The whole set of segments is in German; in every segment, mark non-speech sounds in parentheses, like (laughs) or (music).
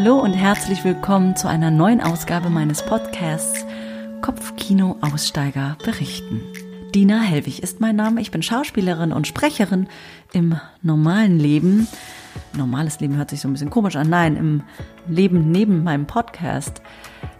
Hallo und herzlich willkommen zu einer neuen Ausgabe meines Podcasts Kopfkino Aussteiger berichten. Dina Helwig ist mein Name. Ich bin Schauspielerin und Sprecherin im normalen Leben. Normales Leben hört sich so ein bisschen komisch an. Nein, im Leben neben meinem Podcast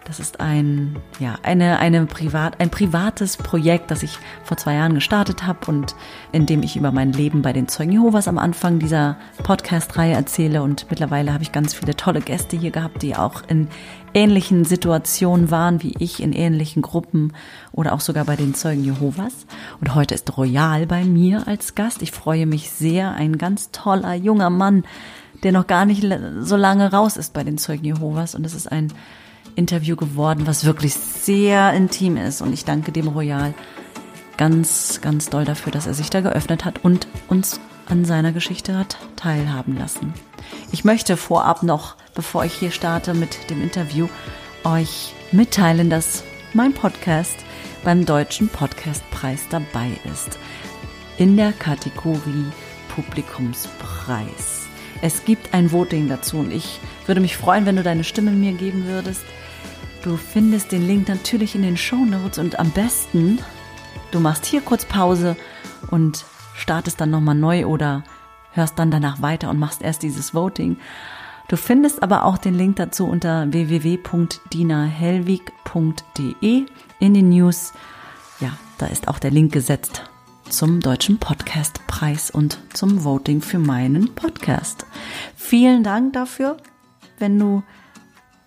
das ist ein, ja, eine, eine privat, ein privates Projekt, das ich vor zwei Jahren gestartet habe und in dem ich über mein Leben bei den Zeugen Jehovas am Anfang dieser Podcast-Reihe erzähle. Und mittlerweile habe ich ganz viele tolle Gäste hier gehabt, die auch in ähnlichen Situationen waren wie ich, in ähnlichen Gruppen oder auch sogar bei den Zeugen Jehovas. Und heute ist Royal bei mir als Gast. Ich freue mich sehr. Ein ganz toller junger Mann, der noch gar nicht so lange raus ist bei den Zeugen Jehovas. Und es ist ein Interview geworden, was wirklich sehr intim ist. Und ich danke dem Royal ganz, ganz doll dafür, dass er sich da geöffnet hat und uns an seiner Geschichte hat teilhaben lassen. Ich möchte vorab noch, bevor ich hier starte mit dem Interview, euch mitteilen, dass mein Podcast beim Deutschen Podcastpreis dabei ist. In der Kategorie Publikumspreis. Es gibt ein Voting dazu und ich würde mich freuen, wenn du deine Stimme mir geben würdest. Du findest den Link natürlich in den Show Notes und am besten, du machst hier kurz Pause und startest dann nochmal neu oder hörst dann danach weiter und machst erst dieses Voting. Du findest aber auch den Link dazu unter www.dinahellwig.de in den News. Ja, da ist auch der Link gesetzt zum Deutschen Podcastpreis und zum Voting für meinen Podcast. Vielen Dank dafür, wenn du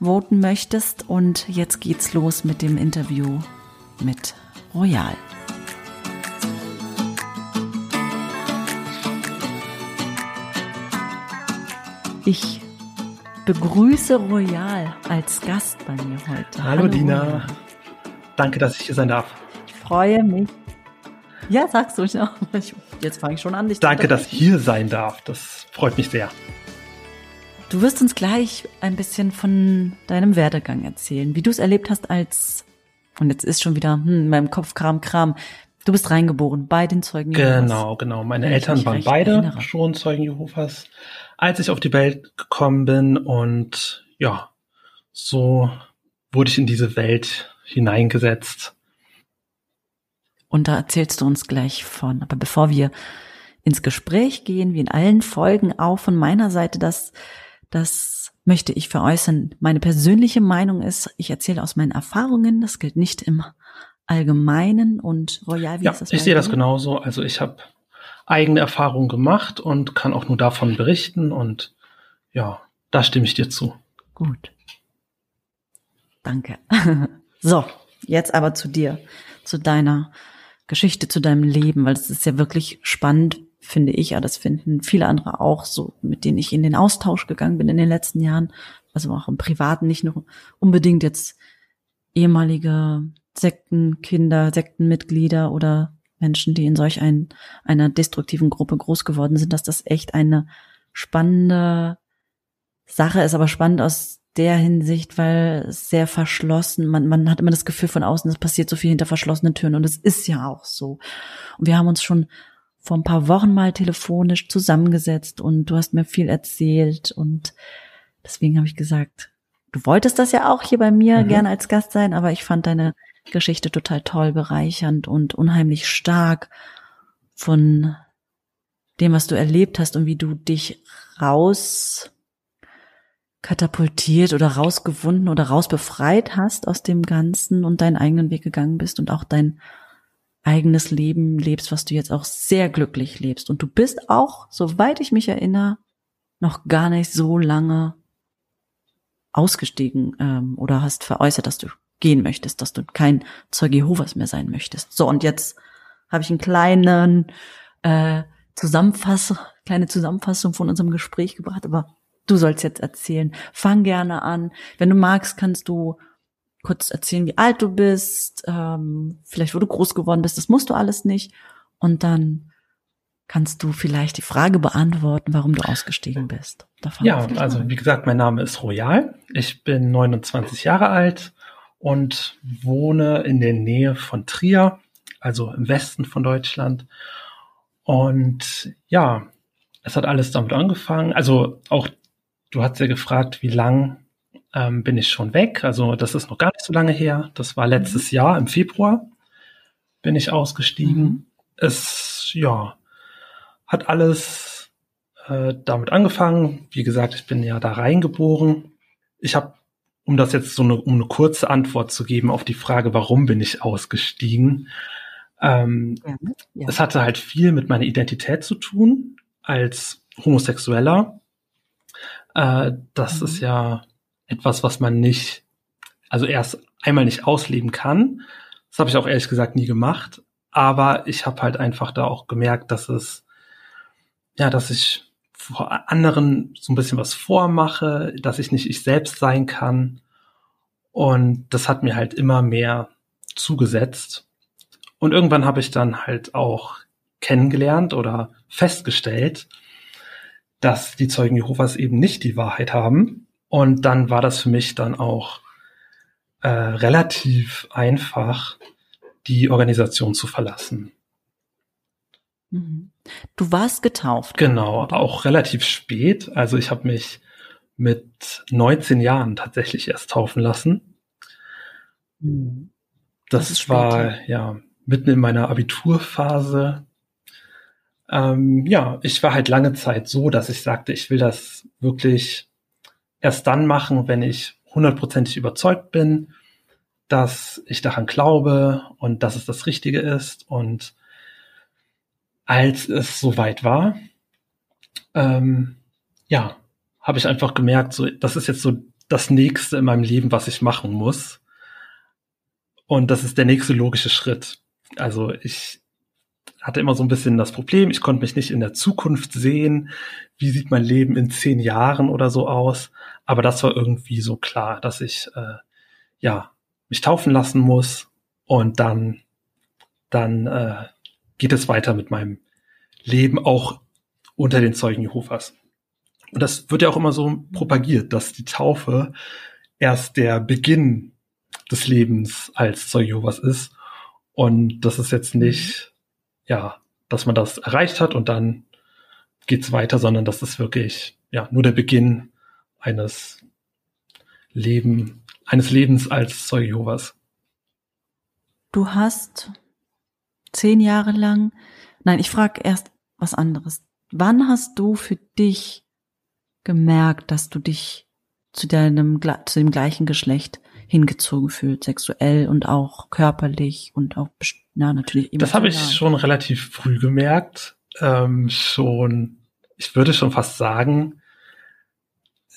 voten möchtest. Und jetzt geht's los mit dem Interview mit Royal. Ich begrüße Royal als Gast bei mir heute. Hallo, Hallo Dina. Royal. Danke, dass ich hier sein darf. Ich freue mich. Ja, sagst du noch. (laughs) Jetzt fange ich schon an, dich Danke, dass ich hier sein darf. Das freut mich sehr. Du wirst uns gleich ein bisschen von deinem Werdegang erzählen, wie du es erlebt hast als, und jetzt ist schon wieder hm, in meinem Kopf Kram, Kram, du bist reingeboren bei den Zeugen Jehovas. Genau, genau. Meine Wenn Eltern waren beide erinnere. schon Zeugen Jehovas, als ich auf die Welt gekommen bin und ja, so wurde ich in diese Welt hineingesetzt. Und da erzählst du uns gleich von. Aber bevor wir ins Gespräch gehen, wie in allen Folgen auch von meiner Seite, dass das möchte ich veräußern. Meine persönliche Meinung ist, ich erzähle aus meinen Erfahrungen. Das gilt nicht im Allgemeinen und Royal. Wie ja, ist das ich sehe das genauso. Also ich habe eigene Erfahrungen gemacht und kann auch nur davon berichten und ja, da stimme ich dir zu. Gut. Danke. (laughs) so, jetzt aber zu dir, zu deiner Geschichte, zu deinem Leben, weil es ist ja wirklich spannend, finde ich, aber das finden viele andere auch so, mit denen ich in den Austausch gegangen bin in den letzten Jahren, also auch im Privaten, nicht nur unbedingt jetzt ehemalige Sektenkinder, Sektenmitglieder oder Menschen, die in solch ein, einer destruktiven Gruppe groß geworden sind, dass das echt eine spannende Sache ist, aber spannend aus der Hinsicht, weil sehr verschlossen, man, man hat immer das Gefühl von außen, es passiert so viel hinter verschlossenen Türen und es ist ja auch so. Und wir haben uns schon vor ein paar Wochen mal telefonisch zusammengesetzt und du hast mir viel erzählt und deswegen habe ich gesagt, du wolltest das ja auch hier bei mir mhm. gerne als Gast sein, aber ich fand deine Geschichte total toll, bereichernd und unheimlich stark von dem, was du erlebt hast und wie du dich raus katapultiert oder rausgewunden oder rausbefreit hast aus dem Ganzen und deinen eigenen Weg gegangen bist und auch dein eigenes Leben lebst, was du jetzt auch sehr glücklich lebst. Und du bist auch, soweit ich mich erinnere, noch gar nicht so lange ausgestiegen ähm, oder hast veräußert, dass du gehen möchtest, dass du kein Zeuge Jehovas mehr sein möchtest. So, und jetzt habe ich einen kleinen äh, Zusammenfassung, kleine Zusammenfassung von unserem Gespräch gebracht, aber du sollst jetzt erzählen. Fang gerne an. Wenn du magst, kannst du kurz erzählen, wie alt du bist, ähm, vielleicht wo du groß geworden bist, das musst du alles nicht. Und dann kannst du vielleicht die Frage beantworten, warum du ausgestiegen bist. ja, also wie gesagt, mein Name ist Royal. Ich bin 29 Jahre alt und wohne in der Nähe von Trier, also im Westen von Deutschland. Und ja, es hat alles damit angefangen. Also auch du hast ja gefragt, wie lang ähm, bin ich schon weg. Also das ist noch gar nicht so lange her. Das war letztes mhm. Jahr im Februar bin ich ausgestiegen. Mhm. Es, ja, hat alles äh, damit angefangen. Wie gesagt, ich bin ja da reingeboren. Ich habe, um das jetzt so eine, um eine kurze Antwort zu geben auf die Frage, warum bin ich ausgestiegen, ähm, mhm. ja. es hatte halt viel mit meiner Identität zu tun als Homosexueller. Äh, das mhm. ist ja etwas, was man nicht, also erst einmal nicht ausleben kann. Das habe ich auch ehrlich gesagt nie gemacht. Aber ich habe halt einfach da auch gemerkt, dass es, ja, dass ich vor anderen so ein bisschen was vormache, dass ich nicht ich selbst sein kann. Und das hat mir halt immer mehr zugesetzt. Und irgendwann habe ich dann halt auch kennengelernt oder festgestellt, dass die Zeugen Jehovas eben nicht die Wahrheit haben. Und dann war das für mich dann auch äh, relativ einfach, die Organisation zu verlassen. Mhm. Du warst getauft. Genau, auch relativ spät. Also ich habe mich mit 19 Jahren tatsächlich erst taufen lassen. Mhm. Das, das war ja mitten in meiner Abiturphase. Ähm, ja, ich war halt lange Zeit so, dass ich sagte, ich will das wirklich erst dann machen, wenn ich hundertprozentig überzeugt bin, dass ich daran glaube und dass es das Richtige ist. Und als es soweit war, ähm, ja, habe ich einfach gemerkt, so, das ist jetzt so das nächste in meinem Leben, was ich machen muss. Und das ist der nächste logische Schritt. Also ich hatte immer so ein bisschen das Problem, ich konnte mich nicht in der Zukunft sehen. Wie sieht mein Leben in zehn Jahren oder so aus? Aber das war irgendwie so klar, dass ich äh, ja mich taufen lassen muss und dann dann äh, geht es weiter mit meinem Leben auch unter den Zeugen Jehovas. Und das wird ja auch immer so propagiert, dass die Taufe erst der Beginn des Lebens als Zeuge Jehovas ist und das ist jetzt nicht ja, dass man das erreicht hat und dann geht's weiter, sondern das ist wirklich ja nur der Beginn eines Leben, eines Lebens als Zeuge Jehovas. Du hast zehn Jahre lang, nein, ich frage erst was anderes. Wann hast du für dich gemerkt, dass du dich zu deinem, zu dem gleichen Geschlecht hingezogen fühlt, sexuell und auch körperlich und auch, na, natürlich. Das habe ich schon relativ früh gemerkt. Ähm, schon, ich würde schon fast sagen,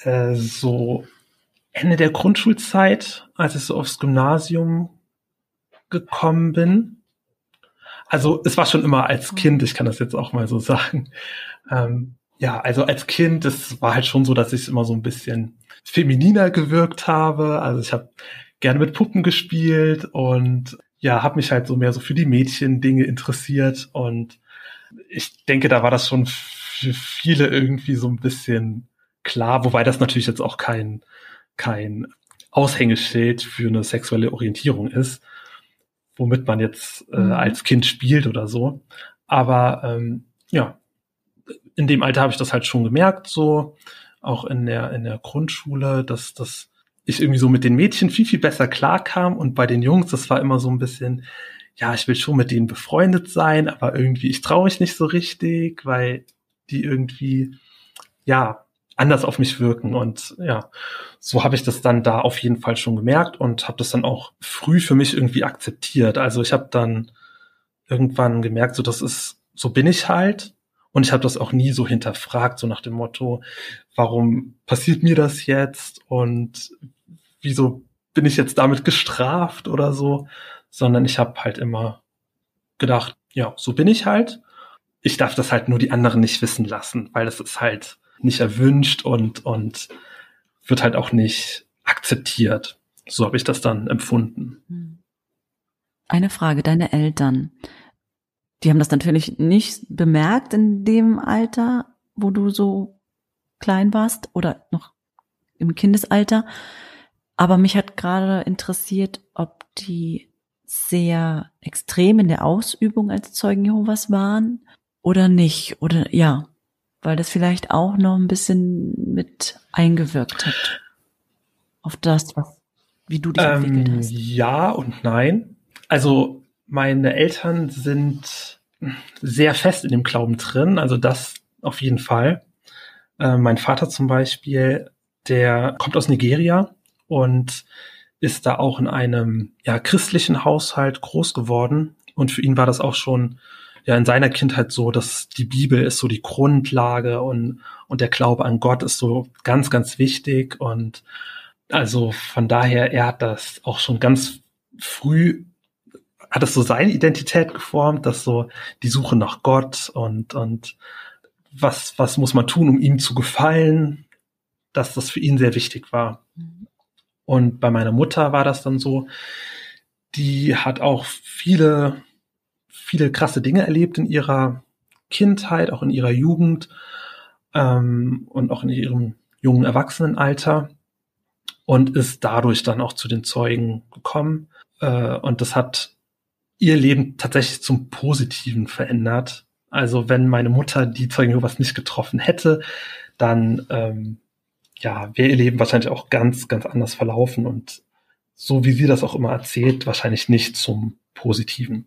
äh, so Ende der Grundschulzeit, als ich so aufs Gymnasium gekommen bin. Also es war schon immer als mhm. Kind, ich kann das jetzt auch mal so (laughs) sagen. Ähm, ja, also als Kind, es war halt schon so, dass ich immer so ein bisschen femininer gewirkt habe. Also ich habe gerne mit Puppen gespielt und ja, habe mich halt so mehr so für die Mädchen-Dinge interessiert und ich denke, da war das schon für viele irgendwie so ein bisschen klar, wobei das natürlich jetzt auch kein kein Aushängeschild für eine sexuelle Orientierung ist, womit man jetzt äh, mhm. als Kind spielt oder so. Aber ähm, ja, in dem Alter habe ich das halt schon gemerkt, so auch in der, in der Grundschule, dass, dass ich irgendwie so mit den Mädchen viel, viel besser klarkam und bei den Jungs, das war immer so ein bisschen, ja, ich will schon mit denen befreundet sein, aber irgendwie, ich traue mich nicht so richtig, weil die irgendwie, ja, anders auf mich wirken. Und ja, so habe ich das dann da auf jeden Fall schon gemerkt und habe das dann auch früh für mich irgendwie akzeptiert. Also ich habe dann irgendwann gemerkt, so das ist, so bin ich halt. Und ich habe das auch nie so hinterfragt, so nach dem Motto, warum passiert mir das jetzt und wieso bin ich jetzt damit gestraft oder so, sondern ich habe halt immer gedacht, ja, so bin ich halt. Ich darf das halt nur die anderen nicht wissen lassen, weil das ist halt nicht erwünscht und, und wird halt auch nicht akzeptiert. So habe ich das dann empfunden. Eine Frage, deine Eltern. Die haben das natürlich nicht bemerkt in dem Alter, wo du so klein warst oder noch im Kindesalter. Aber mich hat gerade interessiert, ob die sehr extrem in der Ausübung als Zeugen Jehovas waren oder nicht. Oder ja, weil das vielleicht auch noch ein bisschen mit eingewirkt hat auf das, was, wie du dich ähm, entwickelt hast. Ja und nein. Also meine Eltern sind sehr fest in dem Glauben drin, also das auf jeden Fall. Äh, mein Vater zum Beispiel, der kommt aus Nigeria und ist da auch in einem ja, christlichen Haushalt groß geworden. Und für ihn war das auch schon ja in seiner Kindheit so, dass die Bibel ist so die Grundlage und, und der Glaube an Gott ist so ganz, ganz wichtig. Und also von daher, er hat das auch schon ganz früh, hat es so seine Identität geformt, dass so die Suche nach Gott und, und was, was muss man tun, um ihm zu gefallen, dass das für ihn sehr wichtig war. Und bei meiner Mutter war das dann so, die hat auch viele viele krasse Dinge erlebt in ihrer Kindheit, auch in ihrer Jugend ähm, und auch in ihrem jungen Erwachsenenalter und ist dadurch dann auch zu den Zeugen gekommen. Äh, und das hat ihr Leben tatsächlich zum Positiven verändert. Also wenn meine Mutter die Zeugen Jehovas nicht getroffen hätte, dann ähm, ja, wäre ihr Leben wahrscheinlich auch ganz, ganz anders verlaufen und so wie sie das auch immer erzählt, wahrscheinlich nicht zum Positiven.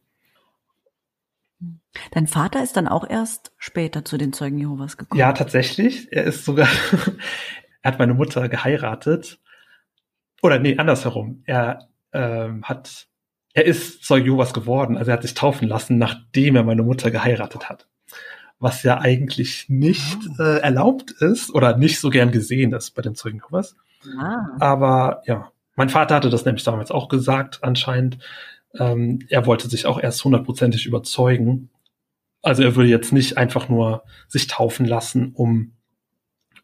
Dein Vater ist dann auch erst später zu den Zeugen Jehovas gekommen. Ja, tatsächlich. Er ist sogar, (laughs) er hat meine Mutter geheiratet. Oder nee, andersherum. Er ähm, hat, er ist Zeuge Jehovas geworden. Also er hat sich taufen lassen, nachdem er meine Mutter geheiratet hat. Was ja eigentlich nicht oh. äh, erlaubt ist oder nicht so gern gesehen ist bei den Zeugen Jehovas. Ah. Aber ja, mein Vater hatte das nämlich damals auch gesagt, anscheinend. Ähm, er wollte sich auch erst hundertprozentig überzeugen also er würde jetzt nicht einfach nur sich taufen lassen, um,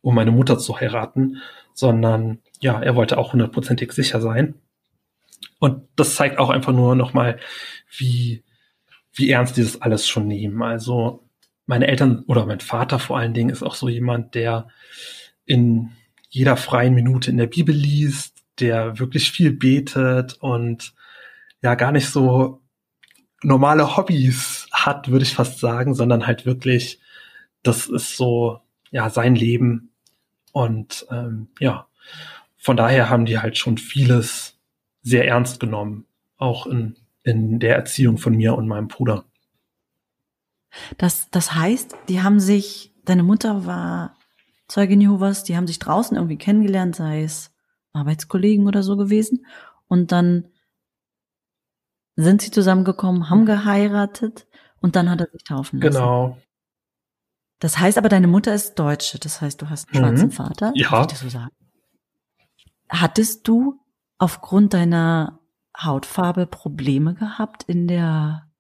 um meine Mutter zu heiraten, sondern ja, er wollte auch hundertprozentig sicher sein. Und das zeigt auch einfach nur nochmal, wie, wie ernst dieses alles schon nehmen. Also meine Eltern oder mein Vater vor allen Dingen ist auch so jemand, der in jeder freien Minute in der Bibel liest, der wirklich viel betet und ja gar nicht so normale Hobbys hat, würde ich fast sagen, sondern halt wirklich, das ist so, ja, sein Leben. Und ähm, ja, von daher haben die halt schon vieles sehr ernst genommen, auch in, in der Erziehung von mir und meinem Bruder. Das, das heißt, die haben sich, deine Mutter war Zeugin Jehovas, die haben sich draußen irgendwie kennengelernt, sei es Arbeitskollegen oder so gewesen. Und dann sind sie zusammengekommen, haben geheiratet und dann hat er sich taufen lassen. Genau. Das heißt aber, deine Mutter ist Deutsche. Das heißt, du hast einen mhm. schwarzen Vater. Ja. Darf ich das so sagen? Hattest du aufgrund deiner Hautfarbe Probleme gehabt in der,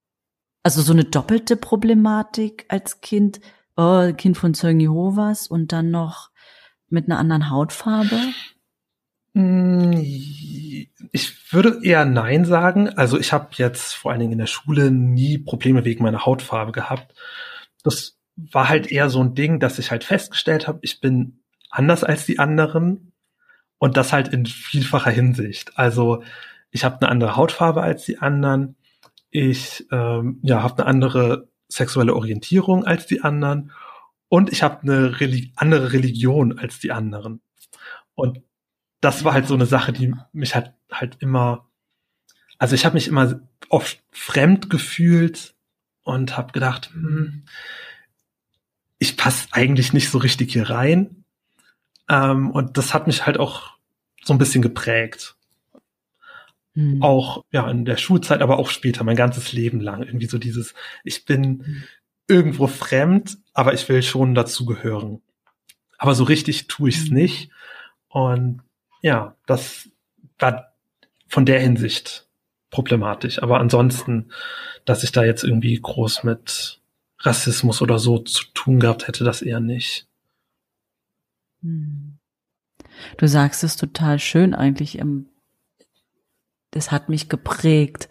also so eine doppelte Problematik als Kind, oh, Kind von Zeugen Jehovas und dann noch mit einer anderen Hautfarbe? Hm, ich würde eher Nein sagen. Also ich habe jetzt vor allen Dingen in der Schule nie Probleme wegen meiner Hautfarbe gehabt. Das war halt eher so ein Ding, dass ich halt festgestellt habe, ich bin anders als die anderen und das halt in vielfacher Hinsicht. Also ich habe eine andere Hautfarbe als die anderen. Ich ähm, ja, habe eine andere sexuelle Orientierung als die anderen und ich habe eine Reli andere Religion als die anderen. Und das war halt so eine Sache, die mich halt halt immer, also ich habe mich immer oft fremd gefühlt und habe gedacht, hm, ich passe eigentlich nicht so richtig hier rein. Ähm, und das hat mich halt auch so ein bisschen geprägt. Mhm. Auch ja in der Schulzeit, aber auch später, mein ganzes Leben lang. Irgendwie so dieses, ich bin mhm. irgendwo fremd, aber ich will schon dazugehören. Aber so richtig tue ich es mhm. nicht. Und ja, das war von der Hinsicht problematisch. Aber ansonsten, dass ich da jetzt irgendwie groß mit Rassismus oder so zu tun gehabt hätte, das eher nicht. Hm. Du sagst es total schön eigentlich. Das hat mich geprägt,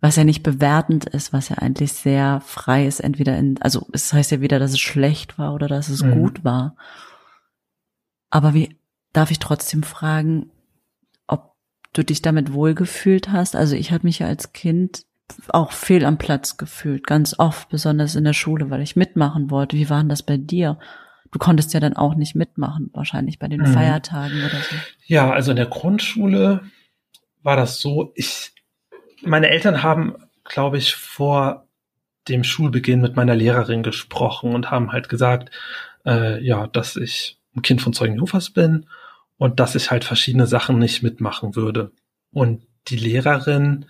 was ja nicht bewertend ist, was ja eigentlich sehr frei ist. Entweder in, also es heißt ja wieder, dass es schlecht war oder dass es mhm. gut war. Aber wie darf ich trotzdem fragen, ob du dich damit wohlgefühlt hast? Also ich habe mich ja als Kind auch fehl am Platz gefühlt, ganz oft, besonders in der Schule, weil ich mitmachen wollte. Wie war denn das bei dir? Du konntest ja dann auch nicht mitmachen, wahrscheinlich bei den mhm. Feiertagen oder so. Ja, also in der Grundschule war das so, ich, meine Eltern haben, glaube ich, vor dem Schulbeginn mit meiner Lehrerin gesprochen und haben halt gesagt, äh, ja, dass ich ein Kind von Zeugen Jehovas bin und dass ich halt verschiedene Sachen nicht mitmachen würde. Und die Lehrerin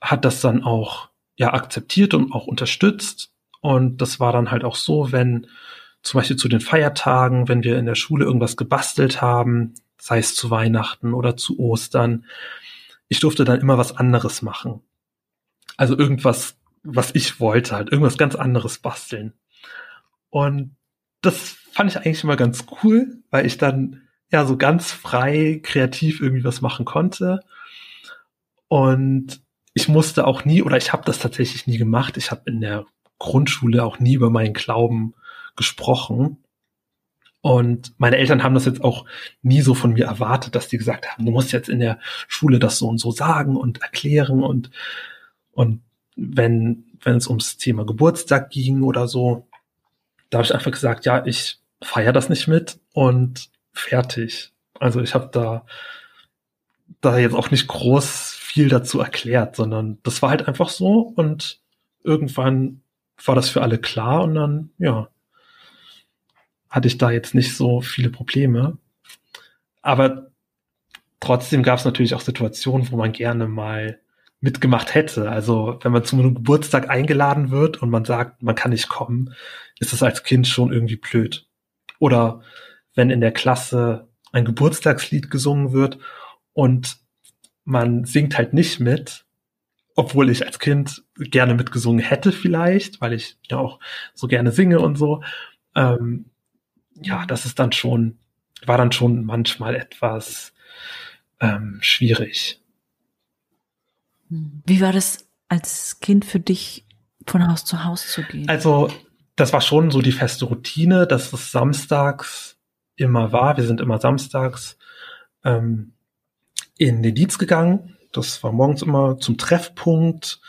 hat das dann auch ja akzeptiert und auch unterstützt. Und das war dann halt auch so, wenn zum Beispiel zu den Feiertagen, wenn wir in der Schule irgendwas gebastelt haben, sei es zu Weihnachten oder zu Ostern, ich durfte dann immer was anderes machen. Also irgendwas, was ich wollte, halt irgendwas ganz anderes basteln. Und das fand ich eigentlich immer ganz cool, weil ich dann ja so ganz frei kreativ irgendwie was machen konnte. Und ich musste auch nie, oder ich habe das tatsächlich nie gemacht. Ich habe in der Grundschule auch nie über meinen Glauben gesprochen. Und meine Eltern haben das jetzt auch nie so von mir erwartet, dass die gesagt haben, du musst jetzt in der Schule das so und so sagen und erklären und, und wenn, wenn es ums Thema Geburtstag ging oder so, da habe ich einfach gesagt, ja, ich feiere das nicht mit und fertig. Also ich habe da, da jetzt auch nicht groß viel dazu erklärt, sondern das war halt einfach so und irgendwann war das für alle klar und dann, ja, hatte ich da jetzt nicht so viele Probleme. Aber trotzdem gab es natürlich auch Situationen, wo man gerne mal mitgemacht hätte. Also wenn man zu einem Geburtstag eingeladen wird und man sagt, man kann nicht kommen, ist das als Kind schon irgendwie blöd. Oder wenn in der Klasse ein Geburtstagslied gesungen wird und man singt halt nicht mit, obwohl ich als Kind gerne mitgesungen hätte vielleicht, weil ich ja auch so gerne singe und so. Ähm, ja, das ist dann schon, war dann schon manchmal etwas ähm, schwierig. Wie war das als Kind für dich, von Haus zu Haus zu gehen? Also, das war schon so die feste Routine, dass es samstags immer war. Wir sind immer samstags ähm, in den Dienst gegangen. Das war morgens immer zum Treffpunkt.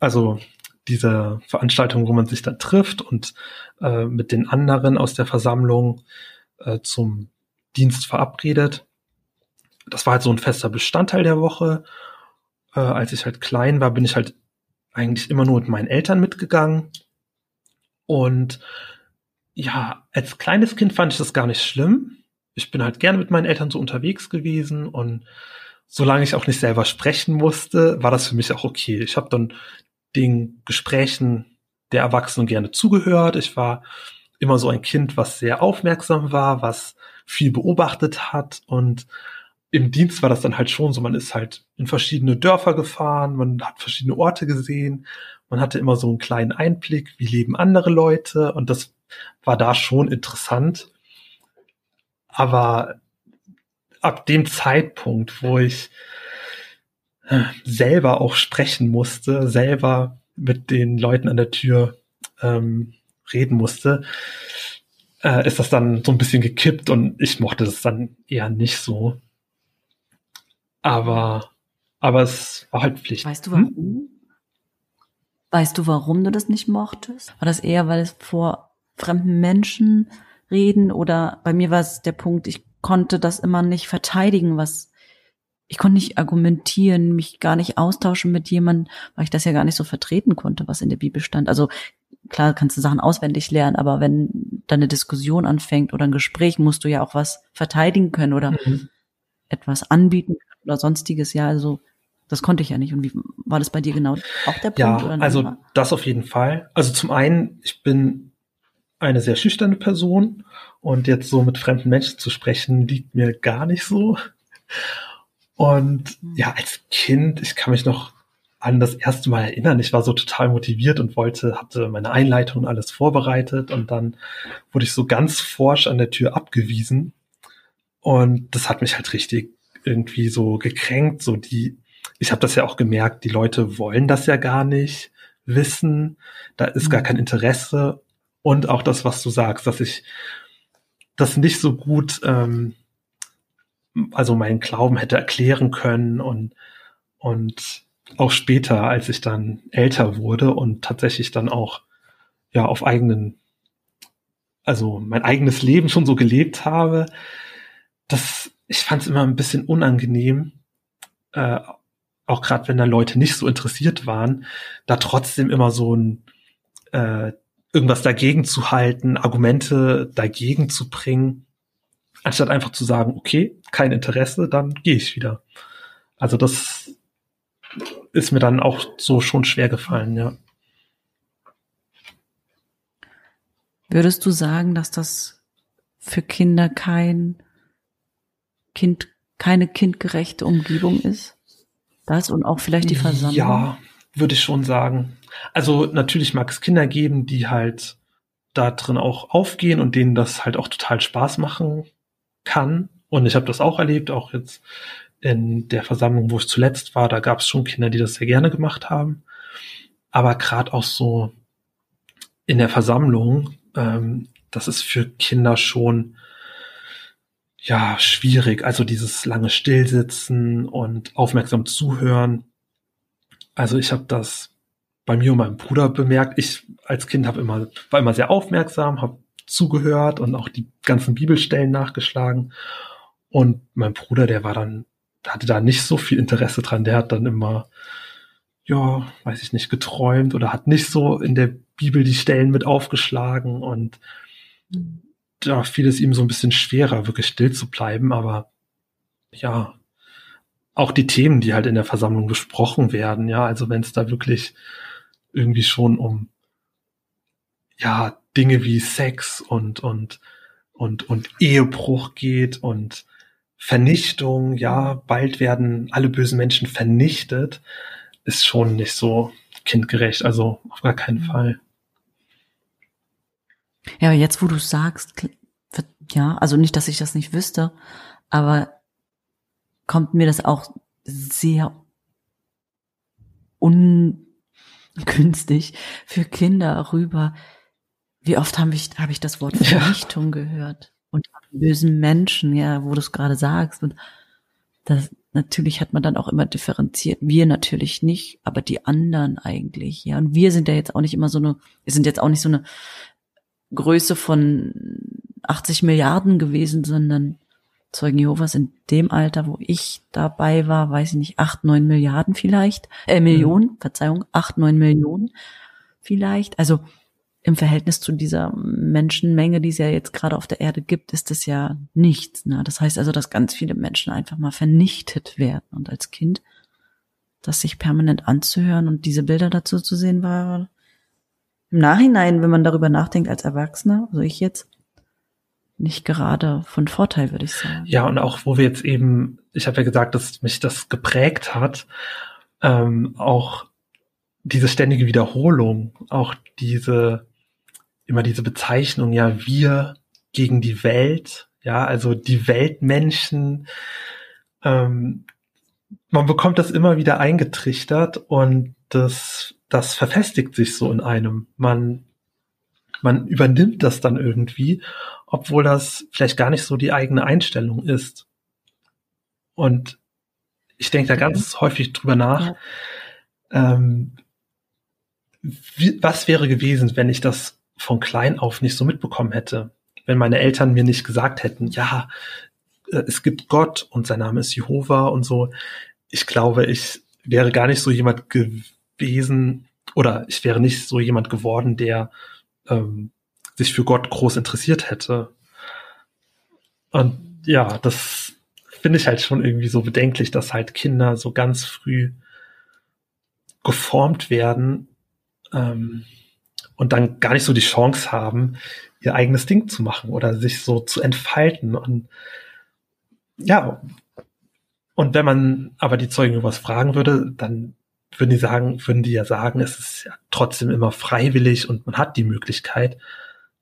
Also diese Veranstaltung, wo man sich dann trifft und äh, mit den anderen aus der Versammlung äh, zum Dienst verabredet. Das war halt so ein fester Bestandteil der Woche. Äh, als ich halt klein war, bin ich halt eigentlich immer nur mit meinen Eltern mitgegangen. Und ja, als kleines Kind fand ich das gar nicht schlimm. Ich bin halt gerne mit meinen Eltern so unterwegs gewesen und solange ich auch nicht selber sprechen musste, war das für mich auch okay. Ich habe dann den Gesprächen der Erwachsenen gerne zugehört. Ich war immer so ein Kind, was sehr aufmerksam war, was viel beobachtet hat und im Dienst war das dann halt schon so, man ist halt in verschiedene Dörfer gefahren, man hat verschiedene Orte gesehen, man hatte immer so einen kleinen Einblick, wie leben andere Leute und das war da schon interessant. Aber ab dem Zeitpunkt, wo ich äh, selber auch sprechen musste, selber mit den Leuten an der Tür ähm, reden musste, äh, ist das dann so ein bisschen gekippt und ich mochte das dann eher nicht so. Aber, aber es war halt Pflicht. Weißt du warum? Hm? Weißt du, warum du das nicht mochtest? War das eher, weil es vor fremden Menschen reden oder bei mir war es der Punkt, ich konnte das immer nicht verteidigen, was ich konnte nicht argumentieren, mich gar nicht austauschen mit jemandem, weil ich das ja gar nicht so vertreten konnte, was in der Bibel stand. Also klar kannst du Sachen auswendig lernen, aber wenn dann eine Diskussion anfängt oder ein Gespräch, musst du ja auch was verteidigen können oder mhm. etwas anbieten oder sonstiges. Ja, also das konnte ich ja nicht. Und wie war das bei dir genau auch der Punkt? Ja, also das auf jeden Fall. Also zum einen, ich bin eine sehr schüchterne Person und jetzt so mit fremden Menschen zu sprechen, liegt mir gar nicht so. Und hm. ja, als Kind, ich kann mich noch an das erste Mal erinnern. Ich war so total motiviert und wollte, hatte meine Einleitung und alles vorbereitet und dann wurde ich so ganz forsch an der Tür abgewiesen. Und das hat mich halt richtig irgendwie so gekränkt. So die, ich habe das ja auch gemerkt, die Leute wollen das ja gar nicht wissen. Da ist gar hm. kein Interesse. Und auch das, was du sagst, dass ich das nicht so gut, ähm, also meinen Glauben hätte erklären können und, und auch später, als ich dann älter wurde und tatsächlich dann auch ja auf eigenen, also mein eigenes Leben schon so gelebt habe, das, ich fand es immer ein bisschen unangenehm, äh, auch gerade wenn da Leute nicht so interessiert waren, da trotzdem immer so ein äh, irgendwas dagegen zu halten, Argumente dagegen zu bringen, anstatt einfach zu sagen, okay, kein Interesse, dann gehe ich wieder. Also das ist mir dann auch so schon schwer gefallen, ja. Würdest du sagen, dass das für Kinder kein Kind, keine kindgerechte Umgebung ist? Das und auch vielleicht die Versammlung? Ja, würde ich schon sagen. Also natürlich mag es Kinder geben, die halt da drin auch aufgehen und denen das halt auch total Spaß machen kann. Und ich habe das auch erlebt, auch jetzt in der Versammlung, wo ich zuletzt war, da gab es schon Kinder, die das sehr gerne gemacht haben. Aber gerade auch so in der Versammlung, ähm, das ist für Kinder schon ja schwierig. Also dieses lange Stillsitzen und aufmerksam zuhören. Also ich habe das bei mir und meinem Bruder bemerkt. Ich als Kind habe immer war immer sehr aufmerksam, habe zugehört und auch die ganzen Bibelstellen nachgeschlagen. Und mein Bruder, der war dann hatte da nicht so viel Interesse dran. Der hat dann immer, ja, weiß ich nicht, geträumt oder hat nicht so in der Bibel die Stellen mit aufgeschlagen und da fiel es ihm so ein bisschen schwerer, wirklich still zu bleiben. Aber ja, auch die Themen, die halt in der Versammlung besprochen werden, ja, also wenn es da wirklich irgendwie schon um ja Dinge wie Sex und und und und Ehebruch geht und Vernichtung, ja, bald werden alle bösen Menschen vernichtet, ist schon nicht so kindgerecht, also auf gar keinen mhm. Fall. Ja, jetzt wo du sagst, ja, also nicht, dass ich das nicht wüsste, aber kommt mir das auch sehr (laughs) ungünstig für Kinder rüber. Wie oft habe ich, habe ich das Wort Vernichtung ja. gehört? und bösen Menschen, ja, wo du es gerade sagst. Und das, natürlich hat man dann auch immer differenziert. Wir natürlich nicht, aber die anderen eigentlich, ja. Und wir sind ja jetzt auch nicht immer so eine, wir sind jetzt auch nicht so eine Größe von 80 Milliarden gewesen, sondern Zeugen Jehovas in dem Alter, wo ich dabei war, weiß ich nicht, acht, neun Milliarden vielleicht, äh, Millionen, mhm. Verzeihung, acht, neun Millionen vielleicht. Also im Verhältnis zu dieser Menschenmenge, die es ja jetzt gerade auf der Erde gibt, ist es ja nichts. Ne? Das heißt also, dass ganz viele Menschen einfach mal vernichtet werden. Und als Kind, das sich permanent anzuhören und diese Bilder dazu zu sehen, war im Nachhinein, wenn man darüber nachdenkt als Erwachsener, also ich jetzt, nicht gerade von Vorteil, würde ich sagen. Ja, und auch wo wir jetzt eben, ich habe ja gesagt, dass mich das geprägt hat, ähm, auch diese ständige Wiederholung, auch diese immer diese Bezeichnung, ja, wir gegen die Welt, ja, also die Weltmenschen. Ähm, man bekommt das immer wieder eingetrichtert und das, das verfestigt sich so in einem. Man, man übernimmt das dann irgendwie, obwohl das vielleicht gar nicht so die eigene Einstellung ist. Und ich denke da ganz häufig drüber nach, ja. ähm, wie, was wäre gewesen, wenn ich das von klein auf nicht so mitbekommen hätte, wenn meine Eltern mir nicht gesagt hätten, ja, äh, es gibt Gott und sein Name ist Jehova und so. Ich glaube, ich wäre gar nicht so jemand gewesen oder ich wäre nicht so jemand geworden, der ähm, sich für Gott groß interessiert hätte. Und ja, das finde ich halt schon irgendwie so bedenklich, dass halt Kinder so ganz früh geformt werden ähm, und dann gar nicht so die Chance haben, ihr eigenes Ding zu machen oder sich so zu entfalten. Und ja, und wenn man aber die Zeugen was fragen würde, dann würden die sagen, würden die ja sagen, es ist ja trotzdem immer freiwillig und man hat die Möglichkeit.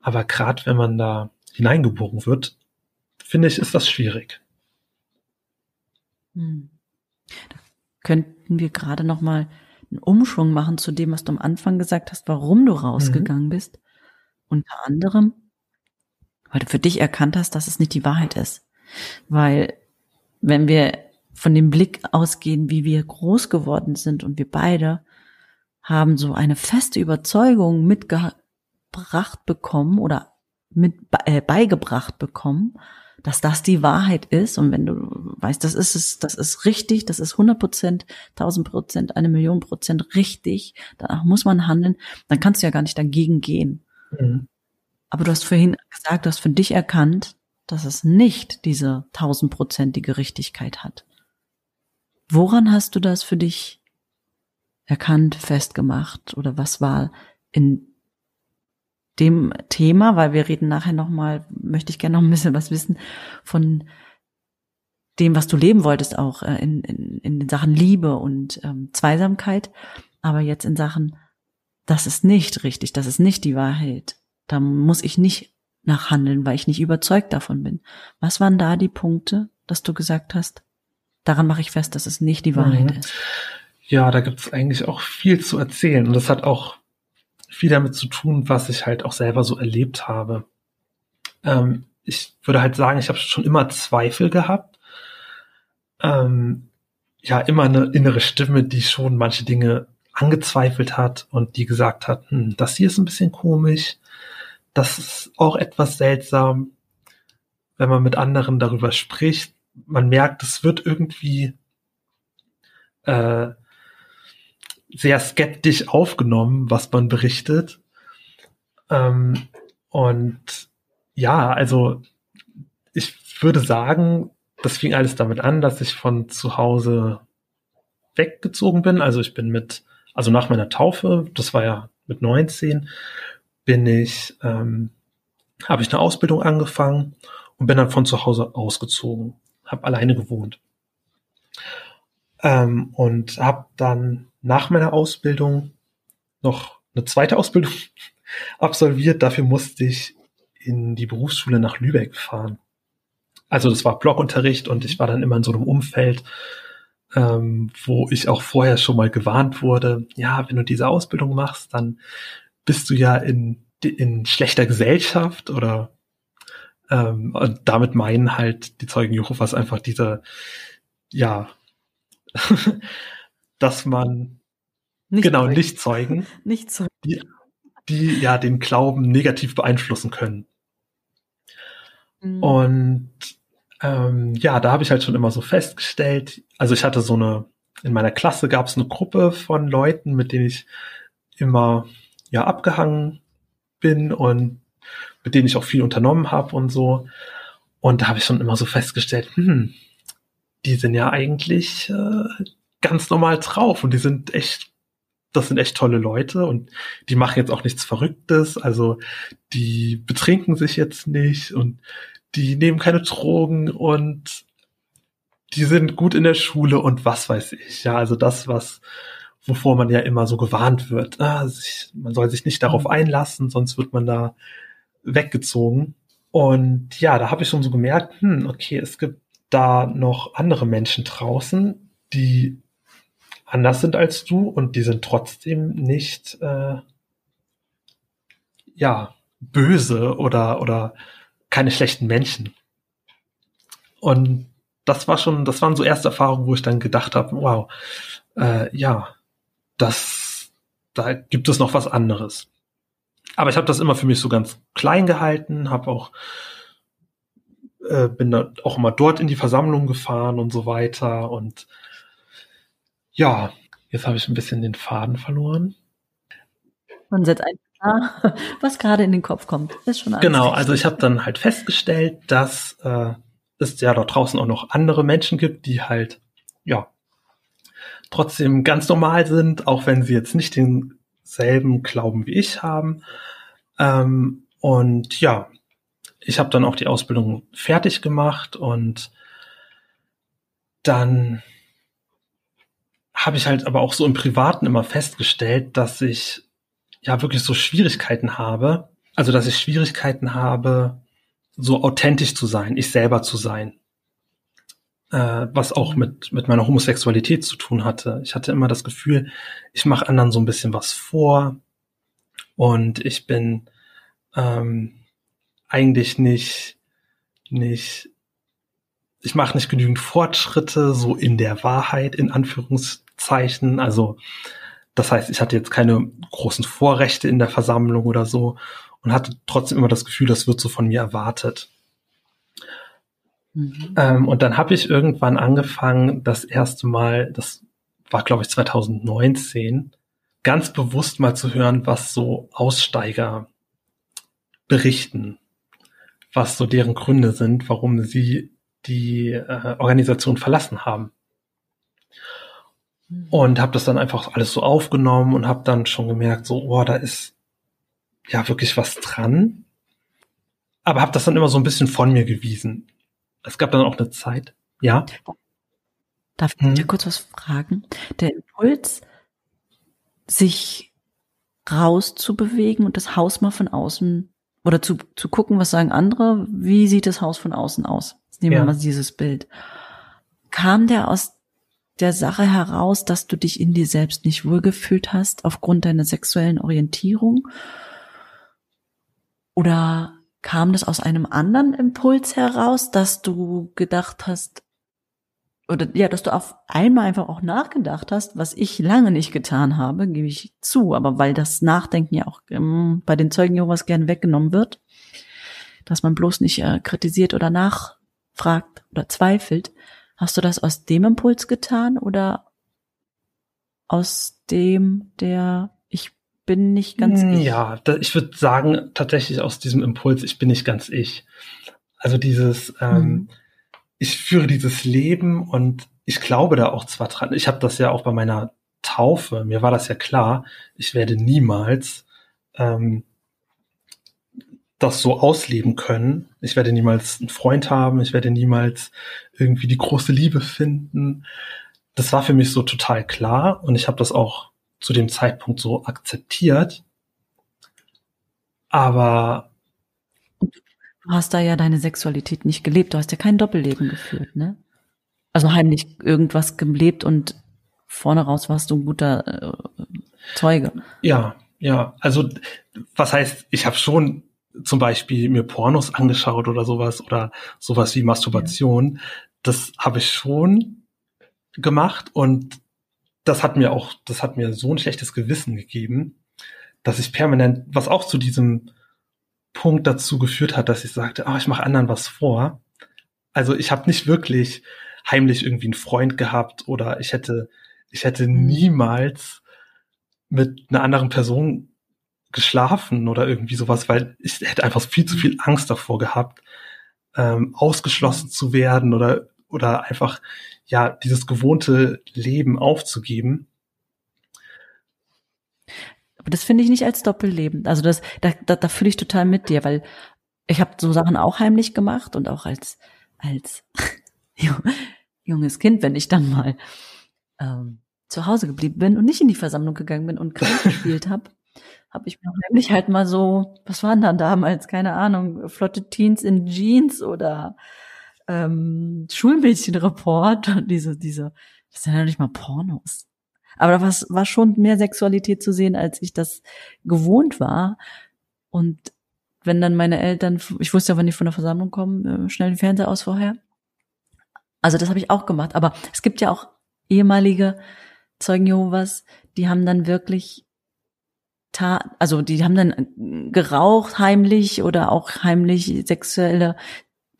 Aber gerade wenn man da hineingeboren wird, finde ich, ist das schwierig. Hm. Da könnten wir gerade noch mal einen Umschwung machen zu dem, was du am Anfang gesagt hast, warum du rausgegangen mhm. bist. Unter anderem, weil du für dich erkannt hast, dass es nicht die Wahrheit ist. Weil wenn wir von dem Blick ausgehen, wie wir groß geworden sind und wir beide haben so eine feste Überzeugung mitgebracht bekommen oder mit äh, beigebracht bekommen, dass das die Wahrheit ist. Und wenn du weißt, das ist es, das ist richtig, das ist 100 Prozent, 1000 Prozent, eine Million Prozent richtig, danach muss man handeln, dann kannst du ja gar nicht dagegen gehen. Mhm. Aber du hast vorhin gesagt, du hast für dich erkannt, dass es nicht diese tausendprozentige Richtigkeit hat. Woran hast du das für dich erkannt, festgemacht oder was war in dem Thema, weil wir reden nachher nochmal, möchte ich gerne noch ein bisschen was wissen von dem, was du leben wolltest, auch äh, in, in, in den Sachen Liebe und ähm, Zweisamkeit, aber jetzt in Sachen, das ist nicht richtig, das ist nicht die Wahrheit. Da muss ich nicht nachhandeln, weil ich nicht überzeugt davon bin. Was waren da die Punkte, dass du gesagt hast, daran mache ich fest, dass es nicht die Wahrheit mhm. ist? Ja, da gibt es eigentlich auch viel zu erzählen und das hat auch viel damit zu tun, was ich halt auch selber so erlebt habe. Ähm, ich würde halt sagen, ich habe schon immer Zweifel gehabt. Ähm, ja, immer eine innere Stimme, die schon manche Dinge angezweifelt hat und die gesagt hat, hm, das hier ist ein bisschen komisch, das ist auch etwas seltsam, wenn man mit anderen darüber spricht. Man merkt, es wird irgendwie äh, sehr skeptisch aufgenommen, was man berichtet. Ähm, und ja, also ich würde sagen, das fing alles damit an, dass ich von zu Hause weggezogen bin. Also ich bin mit, also nach meiner Taufe, das war ja mit 19, bin ich, ähm, habe ich eine Ausbildung angefangen und bin dann von zu Hause ausgezogen, habe alleine gewohnt ähm, und habe dann nach meiner Ausbildung noch eine zweite Ausbildung (laughs) absolviert. Dafür musste ich in die Berufsschule nach Lübeck fahren. Also das war Blockunterricht und ich war dann immer in so einem Umfeld, ähm, wo ich auch vorher schon mal gewarnt wurde, ja, wenn du diese Ausbildung machst, dann bist du ja in, in schlechter Gesellschaft oder ähm, und damit meinen halt die Zeugen Jehovas einfach diese, ja, (laughs) dass man nicht genau zeugen. nicht Zeugen, (laughs) nicht zeugen. Die, die ja den Glauben negativ beeinflussen können. Mhm. Und ähm, ja, da habe ich halt schon immer so festgestellt, also ich hatte so eine, in meiner Klasse gab es eine Gruppe von Leuten, mit denen ich immer ja abgehangen bin und mit denen ich auch viel unternommen habe und so. Und da habe ich schon immer so festgestellt, hm, die sind ja eigentlich äh, ganz normal drauf und die sind echt, das sind echt tolle Leute und die machen jetzt auch nichts Verrücktes, also die betrinken sich jetzt nicht und die nehmen keine Drogen und die sind gut in der Schule und was weiß ich. Ja, also das, was wovor man ja immer so gewarnt wird. Ah, sich, man soll sich nicht darauf einlassen, sonst wird man da weggezogen. Und ja, da habe ich schon so gemerkt, hm, okay, es gibt da noch andere Menschen draußen, die anders sind als du und die sind trotzdem nicht äh, ja böse oder oder keine schlechten Menschen. Und das war schon, das waren so erste Erfahrungen, wo ich dann gedacht habe, wow, äh, ja, das, da gibt es noch was anderes. Aber ich habe das immer für mich so ganz klein gehalten, habe auch äh, bin da auch immer dort in die Versammlung gefahren und so weiter und ja, jetzt habe ich ein bisschen den Faden verloren. Man setzt ein klar, (laughs) was gerade in den Kopf kommt. Ist schon alles genau, also ich habe dann halt festgestellt, dass äh, es ja dort draußen auch noch andere Menschen gibt, die halt ja trotzdem ganz normal sind, auch wenn sie jetzt nicht denselben Glauben wie ich haben. Ähm, und ja, ich habe dann auch die Ausbildung fertig gemacht und dann habe ich halt aber auch so im Privaten immer festgestellt, dass ich ja wirklich so Schwierigkeiten habe. Also, dass ich Schwierigkeiten habe, so authentisch zu sein, ich selber zu sein äh, was auch mit, mit meiner Homosexualität zu tun hatte. Ich hatte immer das Gefühl, ich mache anderen so ein bisschen was vor und ich bin ähm, eigentlich nicht, nicht ich mache nicht genügend Fortschritte, so in der Wahrheit, in Anführungszeichen. Also das heißt, ich hatte jetzt keine großen Vorrechte in der Versammlung oder so und hatte trotzdem immer das Gefühl, das wird so von mir erwartet. Mhm. Ähm, und dann habe ich irgendwann angefangen, das erste Mal, das war glaube ich 2019, ganz bewusst mal zu hören, was so Aussteiger berichten, was so deren Gründe sind, warum sie die äh, Organisation verlassen haben. Mhm. Und habe das dann einfach alles so aufgenommen und habe dann schon gemerkt, so, oh, da ist ja wirklich was dran. Aber habe das dann immer so ein bisschen von mir gewiesen. Es gab dann auch eine Zeit, ja. Darf ich hm. dir kurz was fragen? Der Impuls, sich rauszubewegen und das Haus mal von außen oder zu, zu gucken, was sagen andere, wie sieht das Haus von außen aus? Jetzt nehmen wir mal dieses Bild. Kam der aus der Sache heraus, dass du dich in dir selbst nicht wohlgefühlt hast aufgrund deiner sexuellen Orientierung? Oder kam das aus einem anderen Impuls heraus, dass du gedacht hast, oder ja, dass du auf einmal einfach auch nachgedacht hast, was ich lange nicht getan habe, gebe ich zu, aber weil das Nachdenken ja auch ähm, bei den Zeugen Jehovas gern weggenommen wird, dass man bloß nicht äh, kritisiert oder nachfragt oder zweifelt, hast du das aus dem Impuls getan oder aus dem der ich bin nicht ganz ich? Ja, da, ich würde sagen tatsächlich aus diesem Impuls, ich bin nicht ganz ich. Also dieses ähm, mhm ich führe dieses Leben und ich glaube da auch zwar dran. Ich habe das ja auch bei meiner Taufe, mir war das ja klar, ich werde niemals ähm, das so ausleben können. Ich werde niemals einen Freund haben, ich werde niemals irgendwie die große Liebe finden. Das war für mich so total klar und ich habe das auch zu dem Zeitpunkt so akzeptiert. Aber Du hast da ja deine Sexualität nicht gelebt. Du hast ja kein Doppelleben geführt, ne? Also heimlich irgendwas gelebt und vorne raus warst du ein guter äh, Zeuge. Ja, ja. Also was heißt, ich habe schon zum Beispiel mir Pornos angeschaut oder sowas oder sowas wie Masturbation. Das habe ich schon gemacht und das hat mir auch, das hat mir so ein schlechtes Gewissen gegeben, dass ich permanent, was auch zu diesem Punkt dazu geführt hat, dass ich sagte, ah, ich mache anderen was vor. Also ich habe nicht wirklich heimlich irgendwie einen Freund gehabt oder ich hätte, ich hätte mhm. niemals mit einer anderen Person geschlafen oder irgendwie sowas, weil ich hätte einfach viel zu viel Angst davor gehabt, ähm, ausgeschlossen zu werden oder oder einfach ja dieses gewohnte Leben aufzugeben. Aber das finde ich nicht als Doppelleben. Also das, da, da, da fühle ich total mit dir, weil ich habe so Sachen auch heimlich gemacht und auch als als (laughs) junges Kind, wenn ich dann mal ähm, zu Hause geblieben bin und nicht in die Versammlung gegangen bin und Kreis (laughs) gespielt habe, habe ich mir heimlich halt mal so, was waren dann damals, keine Ahnung, flotte Teens in Jeans oder ähm, Schulmädchenreport diese, diese, das sind ja nicht mal Pornos. Aber da war, schon mehr Sexualität zu sehen, als ich das gewohnt war. Und wenn dann meine Eltern, ich wusste ja, wann die von der Versammlung kommen, äh, schnell den Fernseher aus vorher. Also das habe ich auch gemacht. Aber es gibt ja auch ehemalige Zeugen Jehovas, die haben dann wirklich also die haben dann geraucht heimlich oder auch heimlich sexuelle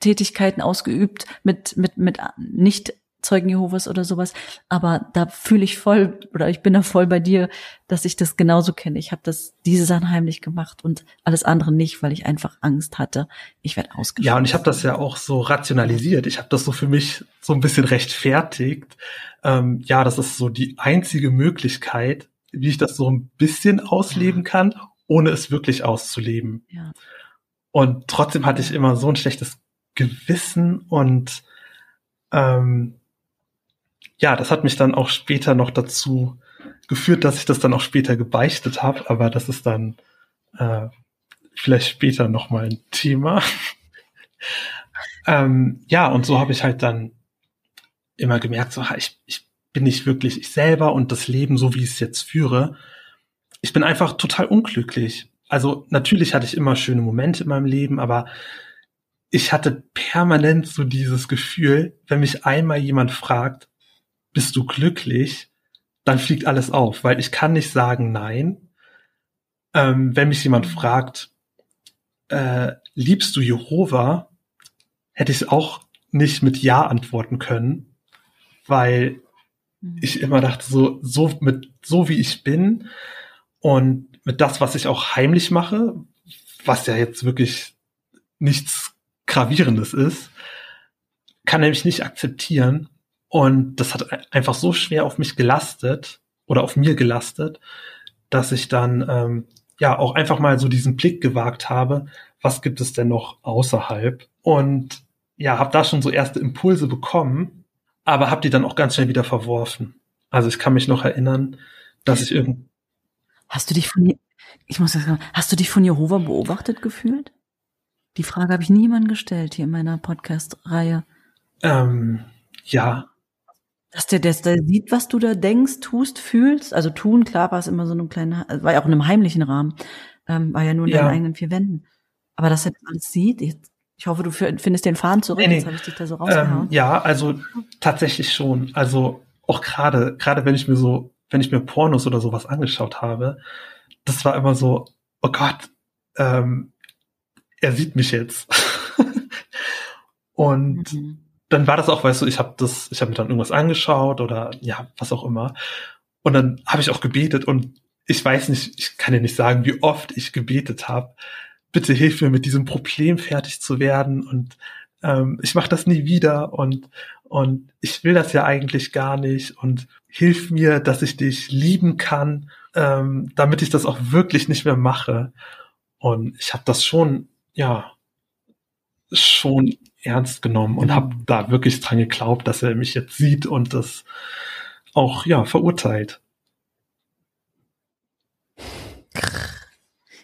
Tätigkeiten ausgeübt mit mit mit nicht Zeugen Jehovas oder sowas. Aber da fühle ich voll, oder ich bin da voll bei dir, dass ich das genauso kenne. Ich habe das diese Sachen heimlich gemacht und alles andere nicht, weil ich einfach Angst hatte, ich werde ausgeschlossen. Ja, und ich habe das ja auch so rationalisiert. Ich habe das so für mich so ein bisschen rechtfertigt. Ähm, ja, das ist so die einzige Möglichkeit, wie ich das so ein bisschen ausleben ja. kann, ohne es wirklich auszuleben. Ja. Und trotzdem hatte ich immer so ein schlechtes Gewissen und ähm, ja, das hat mich dann auch später noch dazu geführt, dass ich das dann auch später gebeichtet habe, aber das ist dann äh, vielleicht später nochmal ein Thema. (laughs) ähm, ja, und so habe ich halt dann immer gemerkt, so, ich, ich bin nicht wirklich ich selber und das Leben, so wie ich es jetzt führe, ich bin einfach total unglücklich. Also natürlich hatte ich immer schöne Momente in meinem Leben, aber ich hatte permanent so dieses Gefühl, wenn mich einmal jemand fragt, bist du glücklich, dann fliegt alles auf, weil ich kann nicht sagen nein. Ähm, wenn mich jemand fragt, äh, liebst du Jehova, hätte ich auch nicht mit Ja antworten können, weil. Ich immer dachte, so, so mit, so wie ich bin und mit das, was ich auch heimlich mache, was ja jetzt wirklich nichts Gravierendes ist, kann er mich nicht akzeptieren. Und das hat einfach so schwer auf mich gelastet oder auf mir gelastet, dass ich dann ähm, ja auch einfach mal so diesen Blick gewagt habe, was gibt es denn noch außerhalb? Und ja, habe da schon so erste Impulse bekommen, aber habe die dann auch ganz schnell wieder verworfen. Also ich kann mich noch erinnern, dass ich irgend Hast du dich von ich muss das sagen, hast du dich von Jehova beobachtet gefühlt? Die Frage habe ich niemandem gestellt hier in meiner Podcast-Reihe. Ähm, ja. Dass der, der, der sieht, was du da denkst, tust, fühlst. Also tun, klar war es immer so einem kleinen, war ja auch in einem heimlichen Rahmen, ähm, war ja nur in ja. deinen eigenen vier Wänden. Aber dass er das alles sieht, ich, ich hoffe, du findest den Faden zurück, nee, nee. jetzt habe ich dich da so rausgehauen. Ähm, ja, also tatsächlich schon. Also auch gerade, gerade wenn ich mir so, wenn ich mir Pornos oder sowas angeschaut habe, das war immer so, oh Gott, ähm, er sieht mich jetzt. (laughs) und mhm. dann war das auch, weißt du, ich habe das, ich habe mir dann irgendwas angeschaut oder ja, was auch immer. Und dann habe ich auch gebetet und ich weiß nicht, ich kann dir nicht sagen, wie oft ich gebetet habe. Bitte hilf mir mit diesem Problem fertig zu werden und ähm, ich mache das nie wieder und und ich will das ja eigentlich gar nicht und hilf mir, dass ich dich lieben kann, ähm, damit ich das auch wirklich nicht mehr mache. Und ich habe das schon ja, schon ernst genommen und habe da wirklich dran geglaubt, dass er mich jetzt sieht und das auch, ja, verurteilt.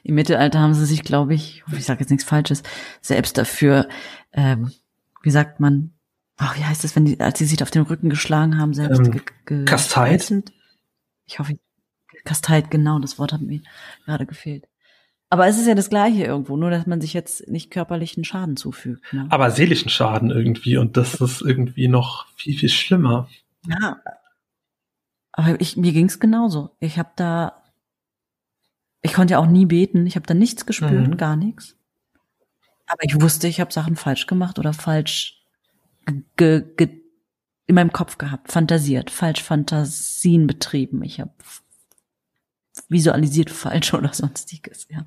Im Mittelalter haben sie sich, glaube ich, ich sage jetzt nichts Falsches, selbst dafür, ähm, wie sagt man, ach, wie heißt es, wenn die, als sie sich auf den Rücken geschlagen haben, selbst ähm, ge, ge Kasteit? Ich hoffe, Kasteit, genau, das Wort hat mir gerade gefehlt. Aber es ist ja das Gleiche irgendwo, nur dass man sich jetzt nicht körperlichen Schaden zufügt. Ne? Aber seelischen Schaden irgendwie und das ist irgendwie noch viel, viel schlimmer. Ja. Aber ich, mir ging's genauso. Ich habe da, ich konnte ja auch nie beten, ich habe da nichts gespürt, mhm. gar nichts. Aber ich wusste, ich habe Sachen falsch gemacht oder falsch ge, ge, in meinem Kopf gehabt, fantasiert, falsch Fantasien betrieben. Ich habe visualisiert falsch (laughs) oder sonstiges, ja.